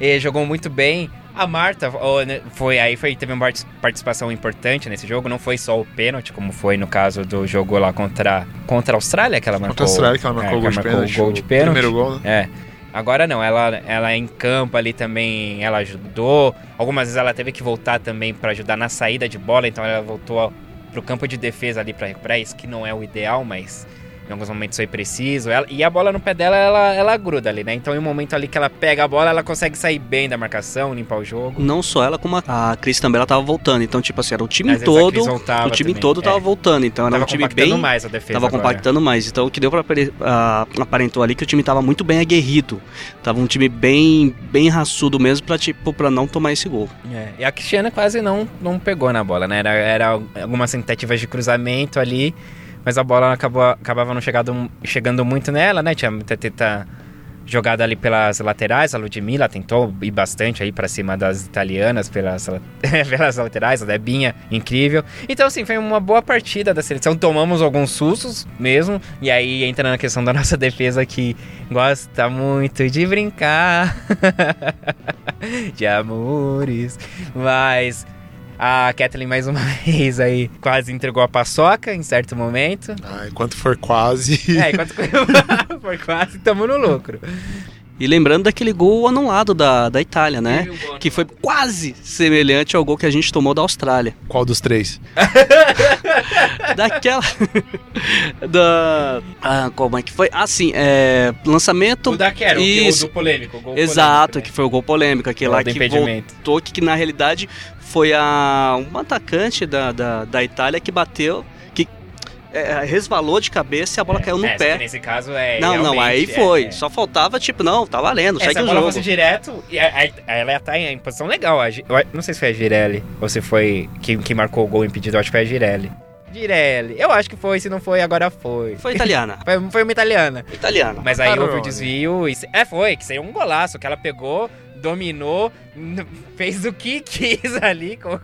eh, jogou muito bem. A Marta né, foi aí foi teve uma parti- participação importante nesse jogo, não foi só o pênalti, como foi no caso do jogo lá contra contra a Austrália que ela marcou. Contra a Austrália, que ela marcou é, o gol marcou pênalti. o gol de o pênalti. Primeiro gol, né? É. Agora não, ela, ela em campo ali também, ela ajudou. Algumas vezes ela teve que voltar também para ajudar na saída de bola, então ela voltou pro campo de defesa ali para recuperar, isso que não é o ideal, mas em alguns momentos foi preciso. Ela, e a bola no pé dela, ela, ela gruda ali, né? Então, em um momento ali que ela pega a bola, ela consegue sair bem da marcação, limpar o jogo. Não só ela, como a, a Cris também, ela tava voltando. Então, tipo assim, era o time Às todo. O time também, todo tava é. voltando. Então, era Tava um time compactando bem. mais a defesa Tava agora. compactando mais. Então, o que deu pra ah, aparentou ali que o time tava muito bem aguerrido. Tava um time bem, bem raçudo mesmo pra, tipo, pra não tomar esse gol. É, e a Cristiana quase não, não pegou na bola, né? Era, era algumas tentativas de cruzamento ali, mas a bola acabou, acabava não chegado, chegando muito nela, né? Tinha muita teta jogada ali pelas laterais, a Ludmilla tentou ir bastante aí pra cima das italianas pelas, la- (laughs) pelas laterais, a Debinha, incrível. Então, assim, foi uma boa partida da seleção. Tomamos alguns sustos mesmo, e aí entra na questão da nossa (laughs) defesa que gosta muito de brincar. (laughs) de amores. Mas a Kathleen mais uma (laughs) vez aí quase entregou a paçoca em certo momento. Ah, enquanto for quase. É, enquanto (laughs) foi quase, tamo no lucro. E lembrando daquele gol anulado da, da Itália, né? Que foi quase semelhante ao gol que a gente tomou da Austrália. Qual dos três? (laughs) Daquela. (laughs) da. Ah, como é que foi? Ah, sim, é. Lançamento. O da Quero, Isso. o do polêmico. O gol Exato, polêmico, que foi o gol polêmico, aquele lá que voltou, que, que na realidade foi a um atacante da, da, da Itália que bateu, é, resvalou de cabeça e a bola né? caiu no É, pé. que nesse caso é. não, não, aí realmente, foi. é, é. Só faltava, tipo, não, tá valendo, É, se segue a o bola jogo. fosse direto, e a- a- ela ia estar em posição legal. a não sei se foi a Girelli ou se foi quem, quem marcou o gol impedido, eu acho que foi a Girelli. Girelli. Eu acho que foi, se não foi, agora foi. Foi italiana. (laughs) Foi, foi uma italiana. italiana. Mas aí Caramba. houve o desvio e. É, foi, que saiu um golaço, que ela pegou, dominou, fez o que (laughs) quis ali com,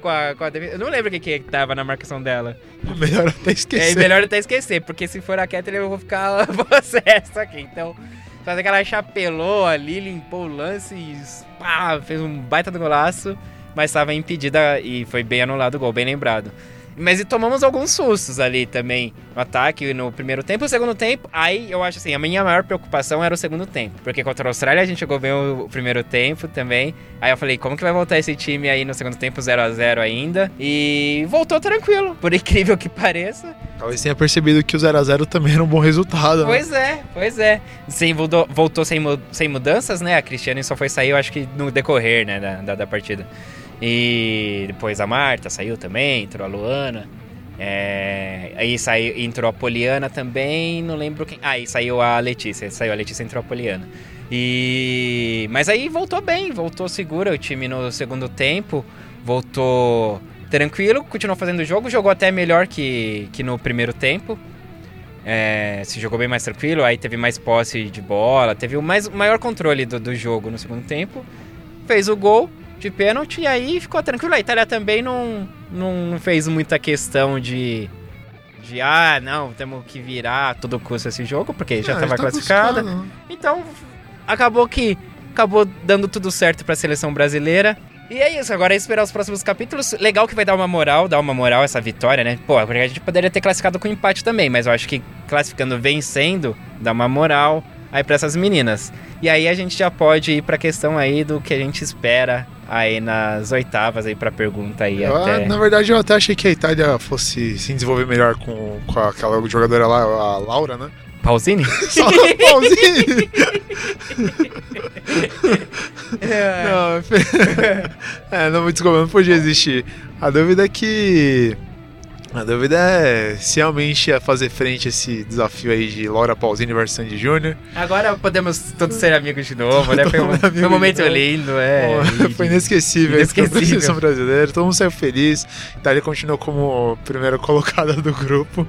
com a. Com a defesa. eu não lembro o que, que tava na marcação dela. Melhor até É esquecer. melhor até esquecer, porque se for a Kathleen eu vou ficar (laughs) possesso aqui. Então, faz aquela chapelou ali, limpou o lance e pá, fez um baita do golaço, mas estava impedida e foi bem anulado o gol, bem lembrado. Mas e tomamos alguns sustos ali também no ataque no primeiro tempo. No segundo tempo, aí eu acho assim, a minha maior preocupação era o segundo tempo. Porque contra a Austrália a gente jogou bem o, primeiro tempo também. Aí eu falei, como que vai voltar esse time aí no segundo tempo 0 a 0 ainda? E voltou tranquilo, por (laughs) incrível que pareça. Talvez tenha percebido que o 0x0 também era um bom resultado, né? Pois é, pois é. Sem, voltou, voltou sem, sem mudanças, né? A Cristiane só foi sair, eu acho que no decorrer, né, da, da, da partida. E depois a Marta saiu também, entrou a Luana. É, aí saiu, entrou a Poliana também, não lembro quem. Ah, aí saiu a Letícia, saiu a Letícia entrou a Poliana. E mas aí voltou bem, voltou segura o time no segundo tempo, voltou tranquilo, continuou fazendo o jogo, jogou até melhor que, que no primeiro tempo. É, se jogou bem mais tranquilo, aí teve mais posse de bola, teve o mais, maior controle do, do jogo no segundo tempo. Fez o gol de pênalti e aí ficou tranquilo. A Itália também não, não fez muita questão de. De, ah, não, temos que virar a todo custo esse jogo, porque já estava tá classificada. né? Então, acabou que acabou dando tudo certo pra seleção brasileira. E é isso, agora é esperar os próximos capítulos. Legal que vai dar uma moral, dar uma moral essa vitória, né? Pô, porque a gente poderia ter classificado com empate também, mas eu acho que classificando vencendo, dá uma moral aí pra essas meninas. E aí a gente já pode ir pra questão aí do que a gente espera aí nas oitavas aí pra pergunta aí Eu, até. Na verdade, eu até achei que a Itália fosse se desenvolver melhor com, com aquela jogadora lá, a Laura, né? Pausini? (laughs) Só no pauzinho. (laughs) não, (laughs) é, não, desculpa, não podia existir. A dúvida é que. A dúvida é se realmente ia fazer frente a esse desafio aí de Laura Pausini versus Sandy Júnior. Agora podemos todos ser amigos de novo, né? (laughs) Foi um, foi um momento lindo, é. Pô, Foi inesquecível, Inesquecível. (laughs) a brasileira, todo mundo saiu feliz. Itália continuou como primeira (laughs) colocada do grupo.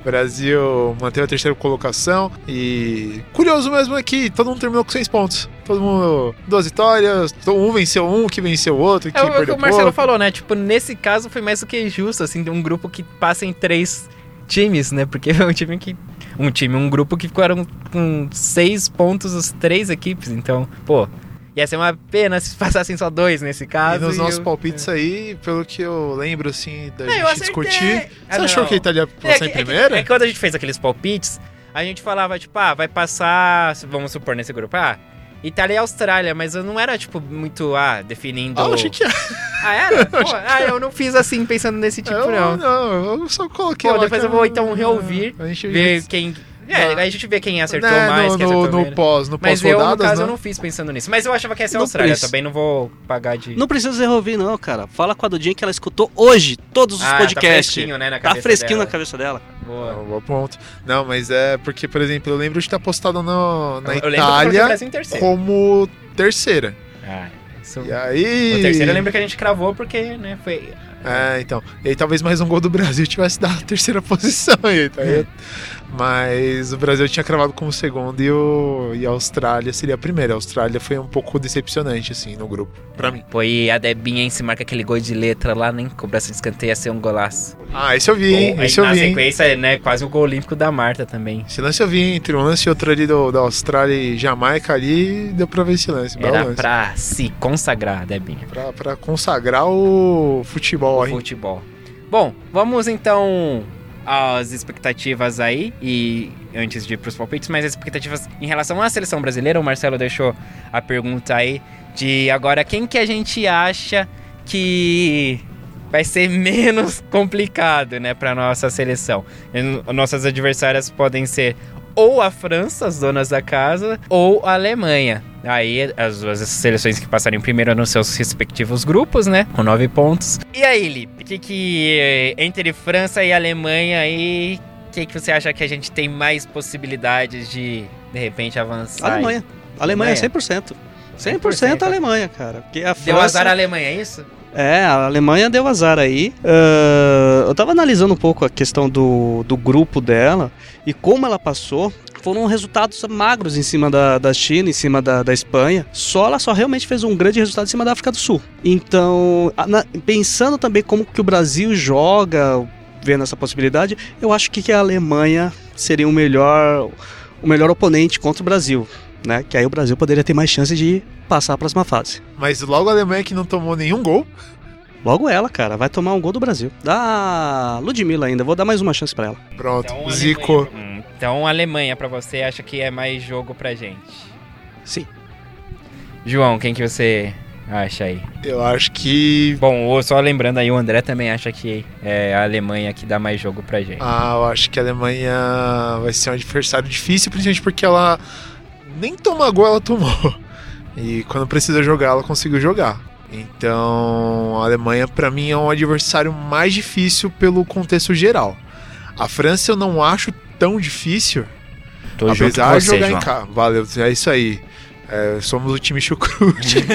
O Brasil manteve a terceira colocação e curioso mesmo é que todo mundo terminou com seis pontos. Todo mundo, duas vitórias, um venceu um, que venceu o outro, que É o que perdeu o Marcelo pouco. falou, né? Tipo, nesse caso foi mais do que justo, assim, de um grupo que passa em três times, né? Porque (laughs) é um time que. Um time, um grupo que ficaram com seis pontos as três equipes. Então, pô, ia ser uma pena se passassem só dois nesse E caso. nos e nossos eu- palpites aí, pelo que eu lembro, assim, da É, eu gente discutir. Você Ah, achou não. que a Itália ia É, passar em é que- primeira? É que quando a gente fez aqueles palpites, a gente falava, tipo, ah, vai passar, vamos supor, nesse grupo, ah, Itália e Austrália, mas eu não era, tipo, muito, ah, definindo... Ah, eu achei que era. Ah, era? (laughs) Pô, ah, eu não fiz assim, pensando nesse tipo, eu, não. não, eu só coloquei Pô, depois eu vou, então, reouvir, gente ver quem... É, aí a gente vê quem acertou né, mais, no, quem no, acertou no menos. pós, no Mas eu, no caso, né? eu não fiz pensando nisso. Mas eu achava que ia ser a Austrália. precisa. Também não vou pagar de... Não precisa reouvir, não, cara. Fala com a Dudinha que ela escutou hoje todos os Ah, podcasts. Tá fresquinho, né, na Tá cabeça fresquinho dela. na cabeça dela. Boa. Não, bom ponto. Não, mas é porque, por exemplo, eu lembro de estar postado no, na Eu- eu eu Itália terceiro. como terceira. Ah, isso... E aí. O terceiro eu lembro que a gente cravou porque, né, foi... É, então. E aí talvez mais um gol do Brasil tivesse dado a terceira (laughs) posição aí, tá ligado? Mas o Brasil tinha cravado como segundo e, o, e a Austrália seria a primeira. A Austrália foi um pouco decepcionante, assim, no grupo, pra mim. Pô, e a Debinha em se marca aquele gol de letra lá, nem cobrança de escanteio ia ser um golaço. Ah, esse eu vi, hein? Esse eu na vi, hein? sequência, né, quase o gol olímpico da Marta também. Esse lance eu vi, hein? entre um lance e outro ali do, da Austrália e Jamaica ali, deu pra ver esse lance. Era lance. pra se consagrar, Debinha. Pra, pra consagrar o futebol o aí. futebol. Bom, vamos então às expectativas aí e antes de ir pros palpites, mas as expectativas em relação à seleção brasileira, o Marcelo deixou a pergunta aí de agora quem que a gente acha que vai ser (laughs) menos complicado, né, para nossa seleção. Nossas adversárias podem ser ou a França, as donas da casa, ou a Alemanha. Aí as duas seleções que passarem primeiro nos seus respectivos grupos, né? Com nove pontos. E aí, Lipe, o que, que eh, entre França e Alemanha aí, o que, que você acha que a gente tem mais possibilidades de de repente avançar? Alemanha. Alemanha, Alemanha. 100%. 100%, 100% Alemanha, cara. Porque a Deu França... azar a Alemanha, é isso? É, a Alemanha deu azar aí. Ah, eu tava analisando um pouco a questão do, do grupo dela e como ela passou. Foram resultados magros em cima da, da China, em cima da, da Espanha. Só ela só realmente fez um grande resultado em cima da África do Sul. Então, na- pensando também como que o Brasil joga, vendo essa possibilidade, eu acho que a Alemanha seria o melhor, o melhor oponente contra o Brasil. Né? Que aí o Brasil poderia ter mais chance de passar a próxima fase. Mas logo a Alemanha que não tomou nenhum gol. Logo ela, cara, vai tomar um gol do Brasil. Da Ludmilla ainda, vou dar mais uma chance pra ela. Pronto, Então, Zico. Alemanha. Hum, Então, Alemanha pra você acha que é mais jogo pra gente? Sim. João, quem que você acha aí? Eu acho que. Bom, só lembrando aí, o André também acha que é a Alemanha que dá mais jogo pra gente. Ah, eu acho que a Alemanha vai ser um adversário difícil, principalmente porque ela nem tomar gol ela tomou. (laughs) E quando precisa jogar, ela conseguiu jogar. Então, a Alemanha pra mim é um adversário mais difícil pelo contexto geral. A França eu não acho tão difícil, Tô apesar de você, jogar João. em casa. Valeu, é isso aí. É, somos o time chucrute. (laughs)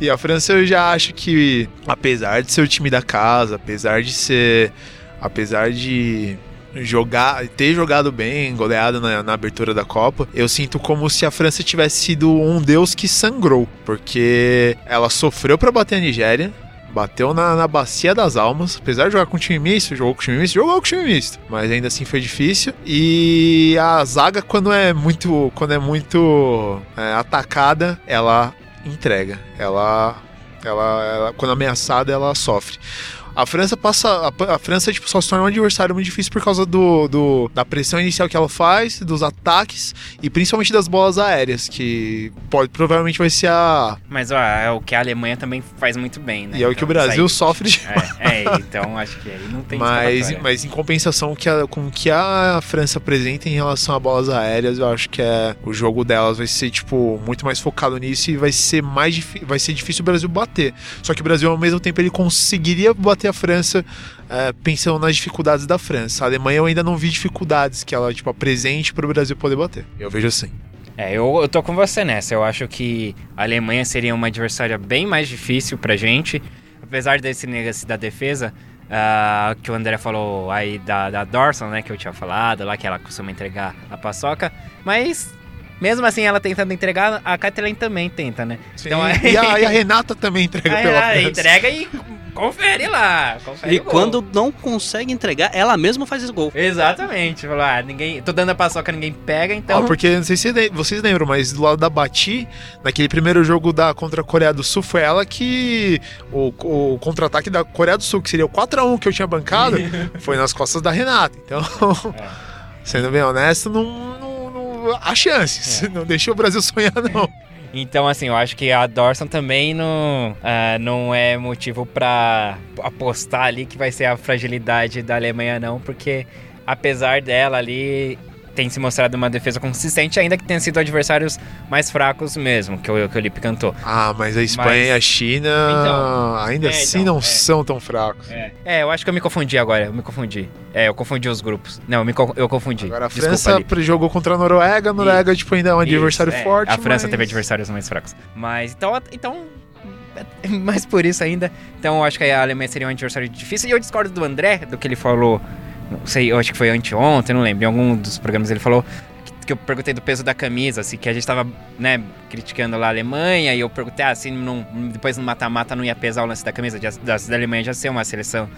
E a França eu já acho que, apesar de ser o time da casa, apesar de ser. Apesar de jogar, ter jogado bem, goleado na, na abertura da Copa, eu sinto como se a França tivesse sido um deus que sangrou, porque ela sofreu pra bater a Nigéria. Bateu na, na bacia das almas, apesar de jogar com time misto, jogou com time misto, jogou com time misto, mas ainda assim foi difícil. E a zaga, quando é muito, quando é muito é, atacada, ela entrega. Ela, ela, ela- quando ameaçada, ela sofre. A França passa. A, a França tipo, só se torna um adversário muito difícil por causa do, do- da pressão inicial que ela faz, dos ataques e principalmente das bolas aéreas, que pode, provavelmente vai ser a. Mas ó, é o que a Alemanha também faz muito bem, né? e é o que o Então, Brasil sofre de. aí- É, é, então acho que aí não tem Mas, mas em compensação que a- com o que a França apresenta em relação a bolas aéreas, eu acho que é o jogo delas vai ser tipo muito mais focado nisso e vai ser mais vai ser difícil o Brasil bater. Só que o Brasil ao mesmo tempo ele conseguiria bater a França é, pensando nas dificuldades da França. A Alemanha eu ainda não vi dificuldades que ela tipo apresente para o Brasil poder bater. Eu vejo assim. É, eu, eu tô com você nessa. Eu acho que a Alemanha seria uma adversária bem mais difícil pra gente. Apesar desse negócio da defesa, ah, que o André falou aí da, da Dorson, né? Que eu tinha falado lá, que ela costuma entregar a paçoca. Mas, mesmo assim, ela tentando entregar, a Kathleen também tenta, né? Então, e, a, e a (laughs) Renata também entrega Aí pela ela França. entrega e confere lá. Confere E o gol. quando não consegue entregar, ela mesma faz esse gol. Exatamente. Falou, ah, ninguém. Tô dando a paçoca, ninguém pega, então. Ó, porque não sei se vocês lembram, mas do lado da Bati, naquele primeiro jogo da contra a Coreia do Sul, foi ela que. O, o contra-ataque da Coreia do Sul, que seria o 4x1 que eu tinha bancado, (laughs) foi nas costas da Renata. Então. (laughs) Sendo bem honesto, não, não, não há chances. É. Não deixou o Brasil sonhar, não. Então, assim, eu acho que a Dorson também não, ah, não é motivo pra apostar ali que vai ser a fragilidade da Alemanha, não, porque apesar dela ali tem se mostrado uma defesa consistente, ainda que tenha sido adversários mais fracos mesmo, que o, que o Lipe cantou. Ah, mas a Espanha Mas- e a China Então, ainda é, assim então, não é. são tão fracos. É. é, eu acho que eu me confundi agora, eu me confundi. É, eu confundi os grupos. Não, eu, me, eu confundi. Agora a Desculpa, França Lipe. jogou contra a Noruega, a Noruega tipo, ainda é um adversário Isso, é. forte. A França mas- teve adversários mais fracos. Mas então, então (laughs) mais por isso ainda. Então eu acho que a Alemanha seria um adversário difícil. E eu discordo do André, do que ele falou. Não sei, eu acho que foi anteontem, não lembro. Em algum dos programas ele falou que, eu perguntei do peso da camisa, assim, que a gente tava, né, criticando lá a Alemanha. E eu perguntei, ah, se não, depois no mata-mata não ia pesar o lance da camisa da, da Alemanha já ser uma seleção,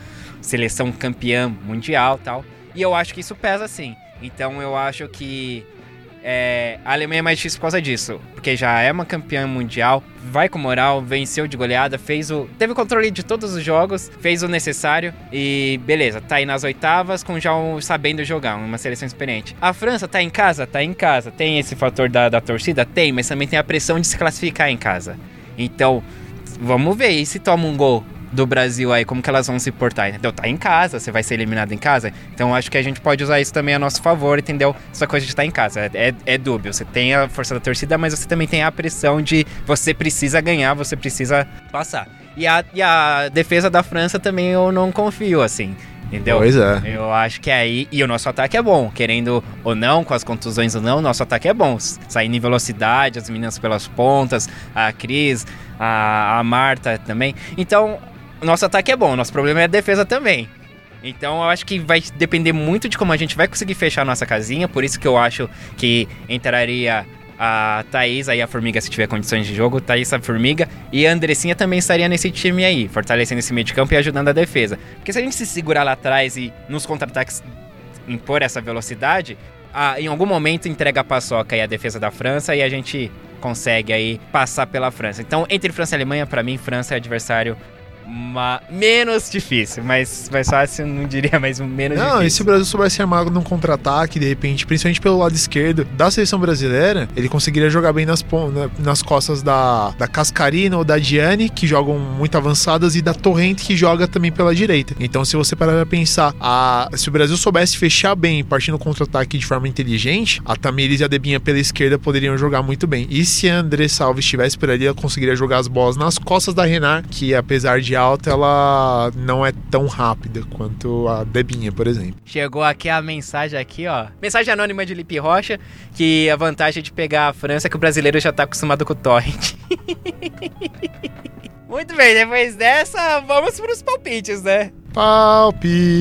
seleção campeã mundial tal. E eu acho que isso pesa sim. Então eu acho que é, a Alemanha é mais difícil por causa disso, porque já é uma campeã mundial, vai com moral, venceu de goleada, fez o. Teve o controle de todos os jogos, fez o necessário e beleza, tá aí nas oitavas com já um, sabendo jogar, uma seleção experiente. A França tá em casa? Tá em casa. Tem esse fator da, da torcida? Tem, mas também tem a pressão de se classificar em casa. Então, vamos ver, e se toma um gol? Do Brasil aí, como que elas vão se portar, entendeu? Tá em casa, você vai ser eliminado em casa. Então acho que a gente pode usar isso também a nosso favor, entendeu? Essa coisa de estar em casa. É, é, dúbio. Você tem a força da torcida, mas você também tem a pressão de você precisa ganhar, você precisa passar. E a, e a defesa da França também eu não confio, assim. Entendeu? Pois é. Eu acho que aí. E o nosso ataque é bom. Querendo ou não, com as contusões ou não, nosso ataque é bom. Saindo em velocidade, as meninas pelas pontas, a Cris, a, a Marta também. Então, nosso ataque é bom. Nosso problema é a defesa também. Então eu acho que vai depender muito de como a gente vai conseguir fechar a nossa casinha. Por isso que eu acho que entraria a Thaís, aí a Formiga, se tiver condições de jogo, Thaís, a Formiga, e a Andressinha também estaria nesse time aí, fortalecendo esse meio de campo e ajudando a defesa. Porque se a gente se segurar lá atrás e nos contra-ataques impor essa velocidade, ah, em algum momento entrega a paçoca aí a defesa da França e a gente consegue aí passar pela França. Então, entre França e Alemanha, pra mim, França é adversário menos difícil, mas mais fácil, não diria, mas menos Não, e se difícil. o Brasil soubesse armar num contra-ataque, de repente, principalmente pelo lado esquerdo da seleção brasileira, ele conseguiria jogar bem nas, nas costas da, da Cascarina ou da Diane, que jogam muito avançadas, e da Torrente, que joga também pela direita. Então, se você parar pra pensar, a, se o Brasil soubesse fechar bem, partindo contra-ataque de forma inteligente, a Tamires e a Debinha pela esquerda poderiam jogar muito bem. E se a André Salve estivesse por ali, ela conseguiria jogar as bolas nas costas da Renar, que apesar de alta, ela não é tão rápida quanto a Debinha, por exemplo. Chegou aqui a mensagem aqui, ó. Mensagem anônima de Lipe Rocha, que a vantagem de pegar a França é que o brasileiro já tá acostumado com o torrent. (laughs) Muito bem, depois dessa, vamos pros palpites, né? Palpites.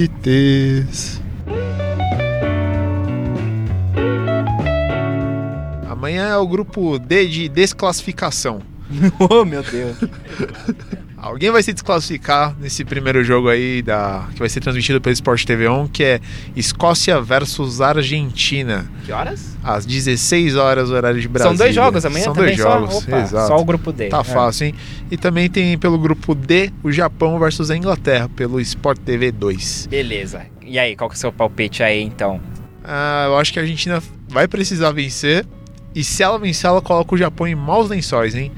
Amanhã é o grupo D de desclassificação. (laughs) oh, meu Deus. (laughs) Alguém vai se desclassificar nesse primeiro jogo aí da que vai ser transmitido pelo Sport TV 1, que é Escócia versus Argentina, Que horas? às 16 horas horário de Brasília. São dois jogos amanhã São dois só? jogos, Opa, exato. Só o grupo D. Tá É. fácil, hein? E também tem pelo grupo D o Japão versus a Inglaterra pelo Sport TV 2. Beleza. E aí, qual que é o seu palpite aí, então? Ah, eu acho que a Argentina vai precisar vencer. E se ela vencer, ela coloca o Japão em maus lençóis, hein?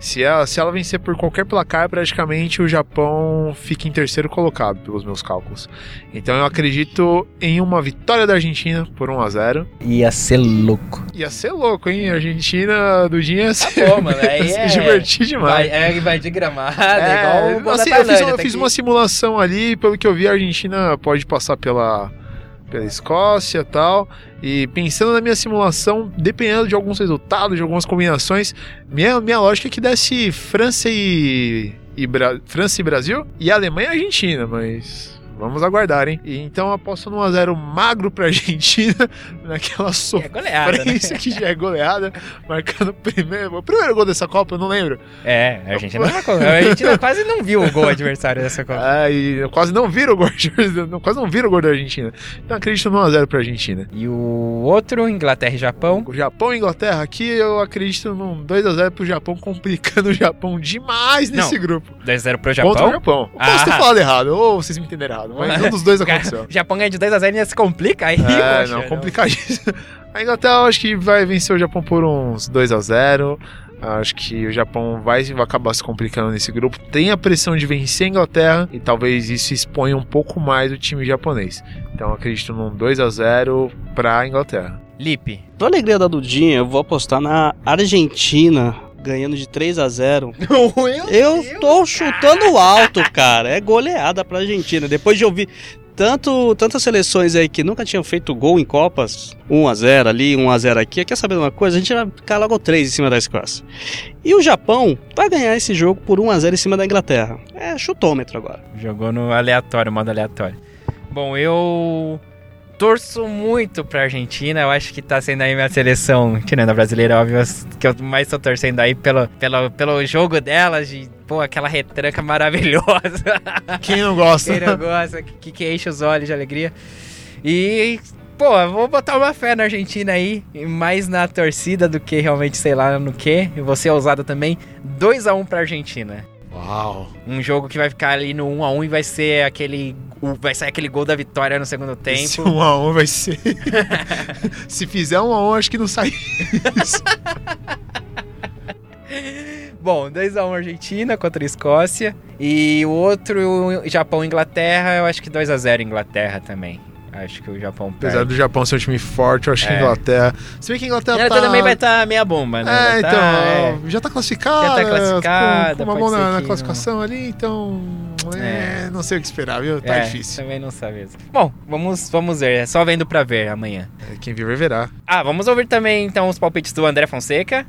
Se ela, se ela vencer por qualquer placar, praticamente o Japão fica em terceiro colocado, pelos meus cálculos. Então eu acredito em uma vitória da Argentina por 1 a 0 Ia ser louco. Ia ser louco, hein? A Argentina do Dinho ia ser, Tá bom, mano, aí (laughs) se é- divertir demais. Vai, é, vai de gramado, é, É, igual assim, eu fiz, eu fiz uma simulação ali, pelo que eu vi, a Argentina pode passar pela, pela Escócia tal. E pensando na minha simulação, dependendo de alguns resultados, de algumas combinações, minha, minha lógica é que desse França e, e Bra- França e Brasil e Alemanha e Argentina, mas. Vamos aguardar, hein? E então eu aposto no 1x0 magro pra (laughs) Argentina, naquela É goleada, né? sofrência que já é goleada, marcando o primeiro, o primeiro gol dessa Copa, eu não lembro. É, a Argentina, a Argentina quase não viu o gol adversário dessa Copa. (laughs) Ah, e quase não viro o gol, quase não viro o gol da Argentina. Então acredito no 1x0 pra Argentina. E o outro, Inglaterra e Japão. O Japão e Inglaterra, aqui eu acredito num 2x0 pro Japão, complicando o Japão demais nesse Não, grupo. 2x0 pro Japão. Contra o Japão. Eu posso Ah. ter falado errado, ou vocês me entenderam errado. Errado, mas um dos dois (laughs) aconteceu. O Japão ganha de 2x0 e ainda se complica aí, É, poxa, não, complicadíssimo. A Inglaterra (laughs) eu acho que vai vencer o Japão por uns 2 a 0 Acho que o Japão vai, vai acabar se complicando nesse grupo. Tem a pressão de vencer a Inglaterra e talvez isso exponha um pouco mais o time japonês. Então acredito num 2 a 0 para a Inglaterra. Lipe. Pra alegria da Dudinha, eu vou apostar na Argentina ganhando de 3 a 0 (laughs) Eu tô chutando alto, cara. É goleada pra Argentina. Depois de ouvir tanto, tantas seleções aí que nunca tinham feito gol em Copas, 1x0 ali, 1x0 aqui, quer saber de uma coisa? A gente vai ficar logo 3 em cima da Escócia. E o Japão vai ganhar esse jogo por 1x0 em cima da Inglaterra. É chutômetro agora. Jogou no aleatório, modo aleatório. Bom, eu torço muito pra Argentina. Eu acho que tá sendo aí minha seleção, tirando a brasileira, óbvio, que eu mais tô torcendo aí pelo, pelo, pelo jogo delas, de pô, aquela retranca maravilhosa. (laughs) Quem não gosta? Quem não gosta, que, que enche os olhos de alegria. E, pô, vou botar uma fé na Argentina aí, mais na torcida do que realmente, sei lá, no que. E você é ousada também. 2 a 1 pra Argentina. Uau. Um jogo que vai ficar ali no 1 a 1 e vai ser aquele vai sair aquele gol da vitória no segundo Esse tempo. 1 (laughs) a 1 vai ser. (laughs) Se fizer 1 a 1 acho que não sai. (laughs) Bom, 2 a 1 Argentina contra a Escócia e o outro Japão e Inglaterra, eu acho que 2 a 0 Inglaterra também. Acho que o Japão Apesar perde. do Japão ser um time forte, eu acho que a É. Inglaterra. Se bem que a Inglaterra Ela tá... também vai estar meia bomba, né? É, Vai então, tá, é. já tá classificada. Já tá classificada, Com, com uma mão na, na classificação ali, então. É, É. não sei o que esperar, viu? Tá É, difícil. Também não sabe mesmo. Bom, vamos, vamos ver. É só vendo pra ver amanhã. É, Quem viver, verá. Ah, vamos ouvir também então os palpites do André Fonseca.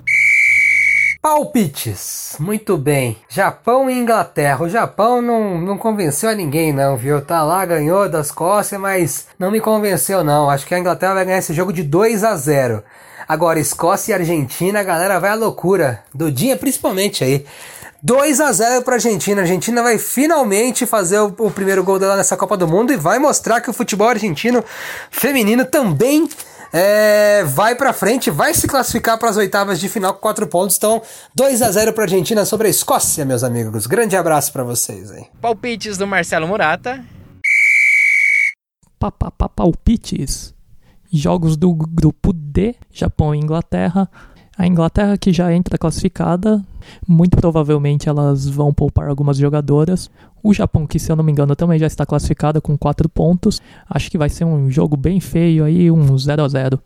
Palpites. Muito bem. Japão e Inglaterra. O Japão não, não convenceu a ninguém, não, viu? Tá lá, ganhou da Escócia, mas não me convenceu, não. Acho que a Inglaterra vai ganhar esse jogo de 2 a 0 Agora, Escócia e Argentina, a galera vai à loucura. Dudinha, principalmente aí. 2 a 0 pra Argentina. A Argentina vai finalmente fazer o, o primeiro gol dela nessa Copa do Mundo e vai mostrar que o futebol argentino feminino também é, vai pra frente, vai se classificar para as oitavas de final com 4 pontos. Então, 2 a 0 pra Argentina sobre a Escócia, meus amigos. Grande abraço pra vocês aí. Palpites do Marcelo Murata. Pa, pa, pa, palpites. Jogos do grupo D, Japão e Inglaterra. A Inglaterra que já entra classificada, muito provavelmente elas vão poupar algumas jogadoras. O Japão que, se eu não me engano, também já está classificada com 4 pontos. Acho que vai ser um jogo bem feio aí, um 0 a 0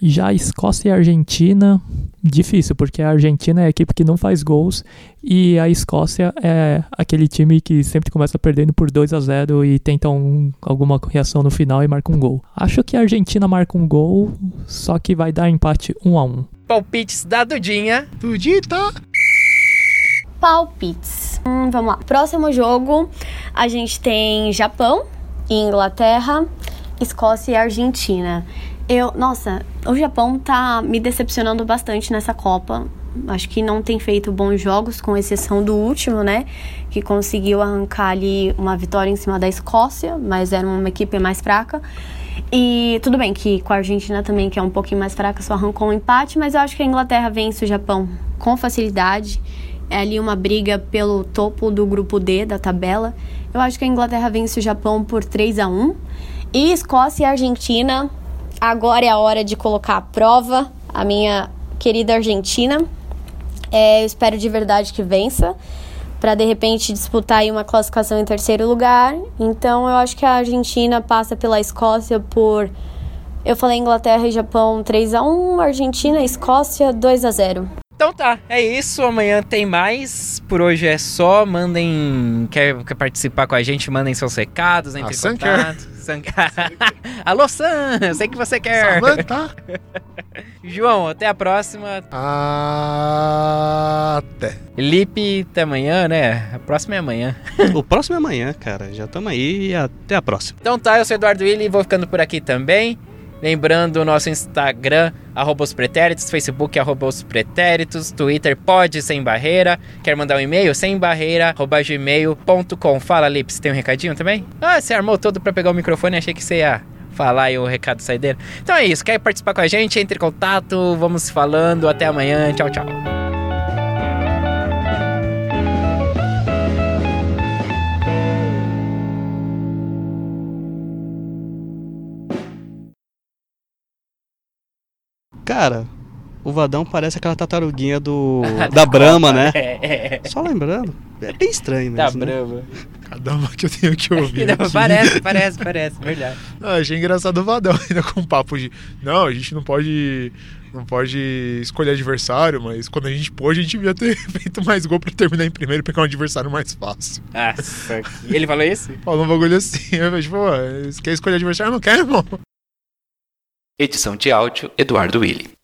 Já a Escócia e a Argentina, difícil, porque a Argentina é a equipe que não faz gols e a Escócia é aquele time que sempre começa perdendo por 2 a 0 e tenta um- alguma reação no final e marca um gol. Acho que a Argentina marca um gol, só que vai dar empate 1 a 1 Palpites da Dudinha. Dudita! Palpites. Hum, vamos lá. Próximo jogo, a gente tem Japão Inglaterra, Escócia e Argentina. Eu, nossa, o Japão tá me decepcionando bastante nessa Copa. Acho que não tem feito bons jogos, com exceção do último, né? Que conseguiu arrancar ali uma vitória em cima da Escócia, mas era uma equipe mais fraca. E tudo bem que com a Argentina também, que é um pouquinho mais fraca, só arrancou um empate, mas eu acho que a Inglaterra vence o Japão com facilidade. É ali uma briga pelo topo do grupo D da tabela. Eu acho que a Inglaterra vence o Japão por 3 a 1 E Escócia e Argentina, agora é a hora de colocar à prova a minha querida Argentina. É, eu espero de verdade que vença para de repente disputar aí uma classificação em terceiro lugar. Então eu acho que a Argentina passa pela Escócia por eu falei Inglaterra e Japão 3 a 1, Argentina e Escócia 2 a 0. Tá, é isso. Amanhã tem mais. Por hoje é só. Mandem. Quer, quer participar com a gente? Mandem seus recados, entre A em contato. Sam- (laughs) Alô, Sam! Eu sei que você quer. Samantha! (laughs) João, até a próxima. Até. Lipe, até amanhã, né? A próxima é amanhã. (laughs) o próximo é amanhã, cara. Já estamos aí e até a próxima. Então tá, eu sou Eduardo Willi e vou ficando por aqui também. Lembrando o nosso Instagram, arroba os pretéritos, Facebook, arroba os pretéritos, Twitter, pode sem barreira. Quer mandar um e-mail? Sem barreira, arroba gmail.com. Fala, você tem um recadinho também? Ah, você armou todo pra pegar o microfone, achei que você ia falar aí o recado saideiro. Então é isso, quer participar com a gente? Entre em contato, vamos falando. Até amanhã, tchau, tchau. Cara, o Vadão parece aquela tartaruguinha do. (laughs) da Brahma, né? É, é. Só lembrando. É bem estranho Da mesmo. né? brava. Cada uma que eu tenho que (laughs) ouvir. aqui. parece, parece, parece, verdade. Ah, achei engraçado o Vadão ainda com um papo de. Não, a gente não pode. Não pode escolher adversário, mas quando a gente pôde, a gente devia ter (laughs) feito mais gol pra terminar em primeiro e pegar um adversário mais fácil. Nossa, e ele falou isso? Falou um bagulho assim. Eu falei, tipo, "Pô, você quer escolher adversário? Eu não quero, irmão. Edição de áudio Eduardo Willi.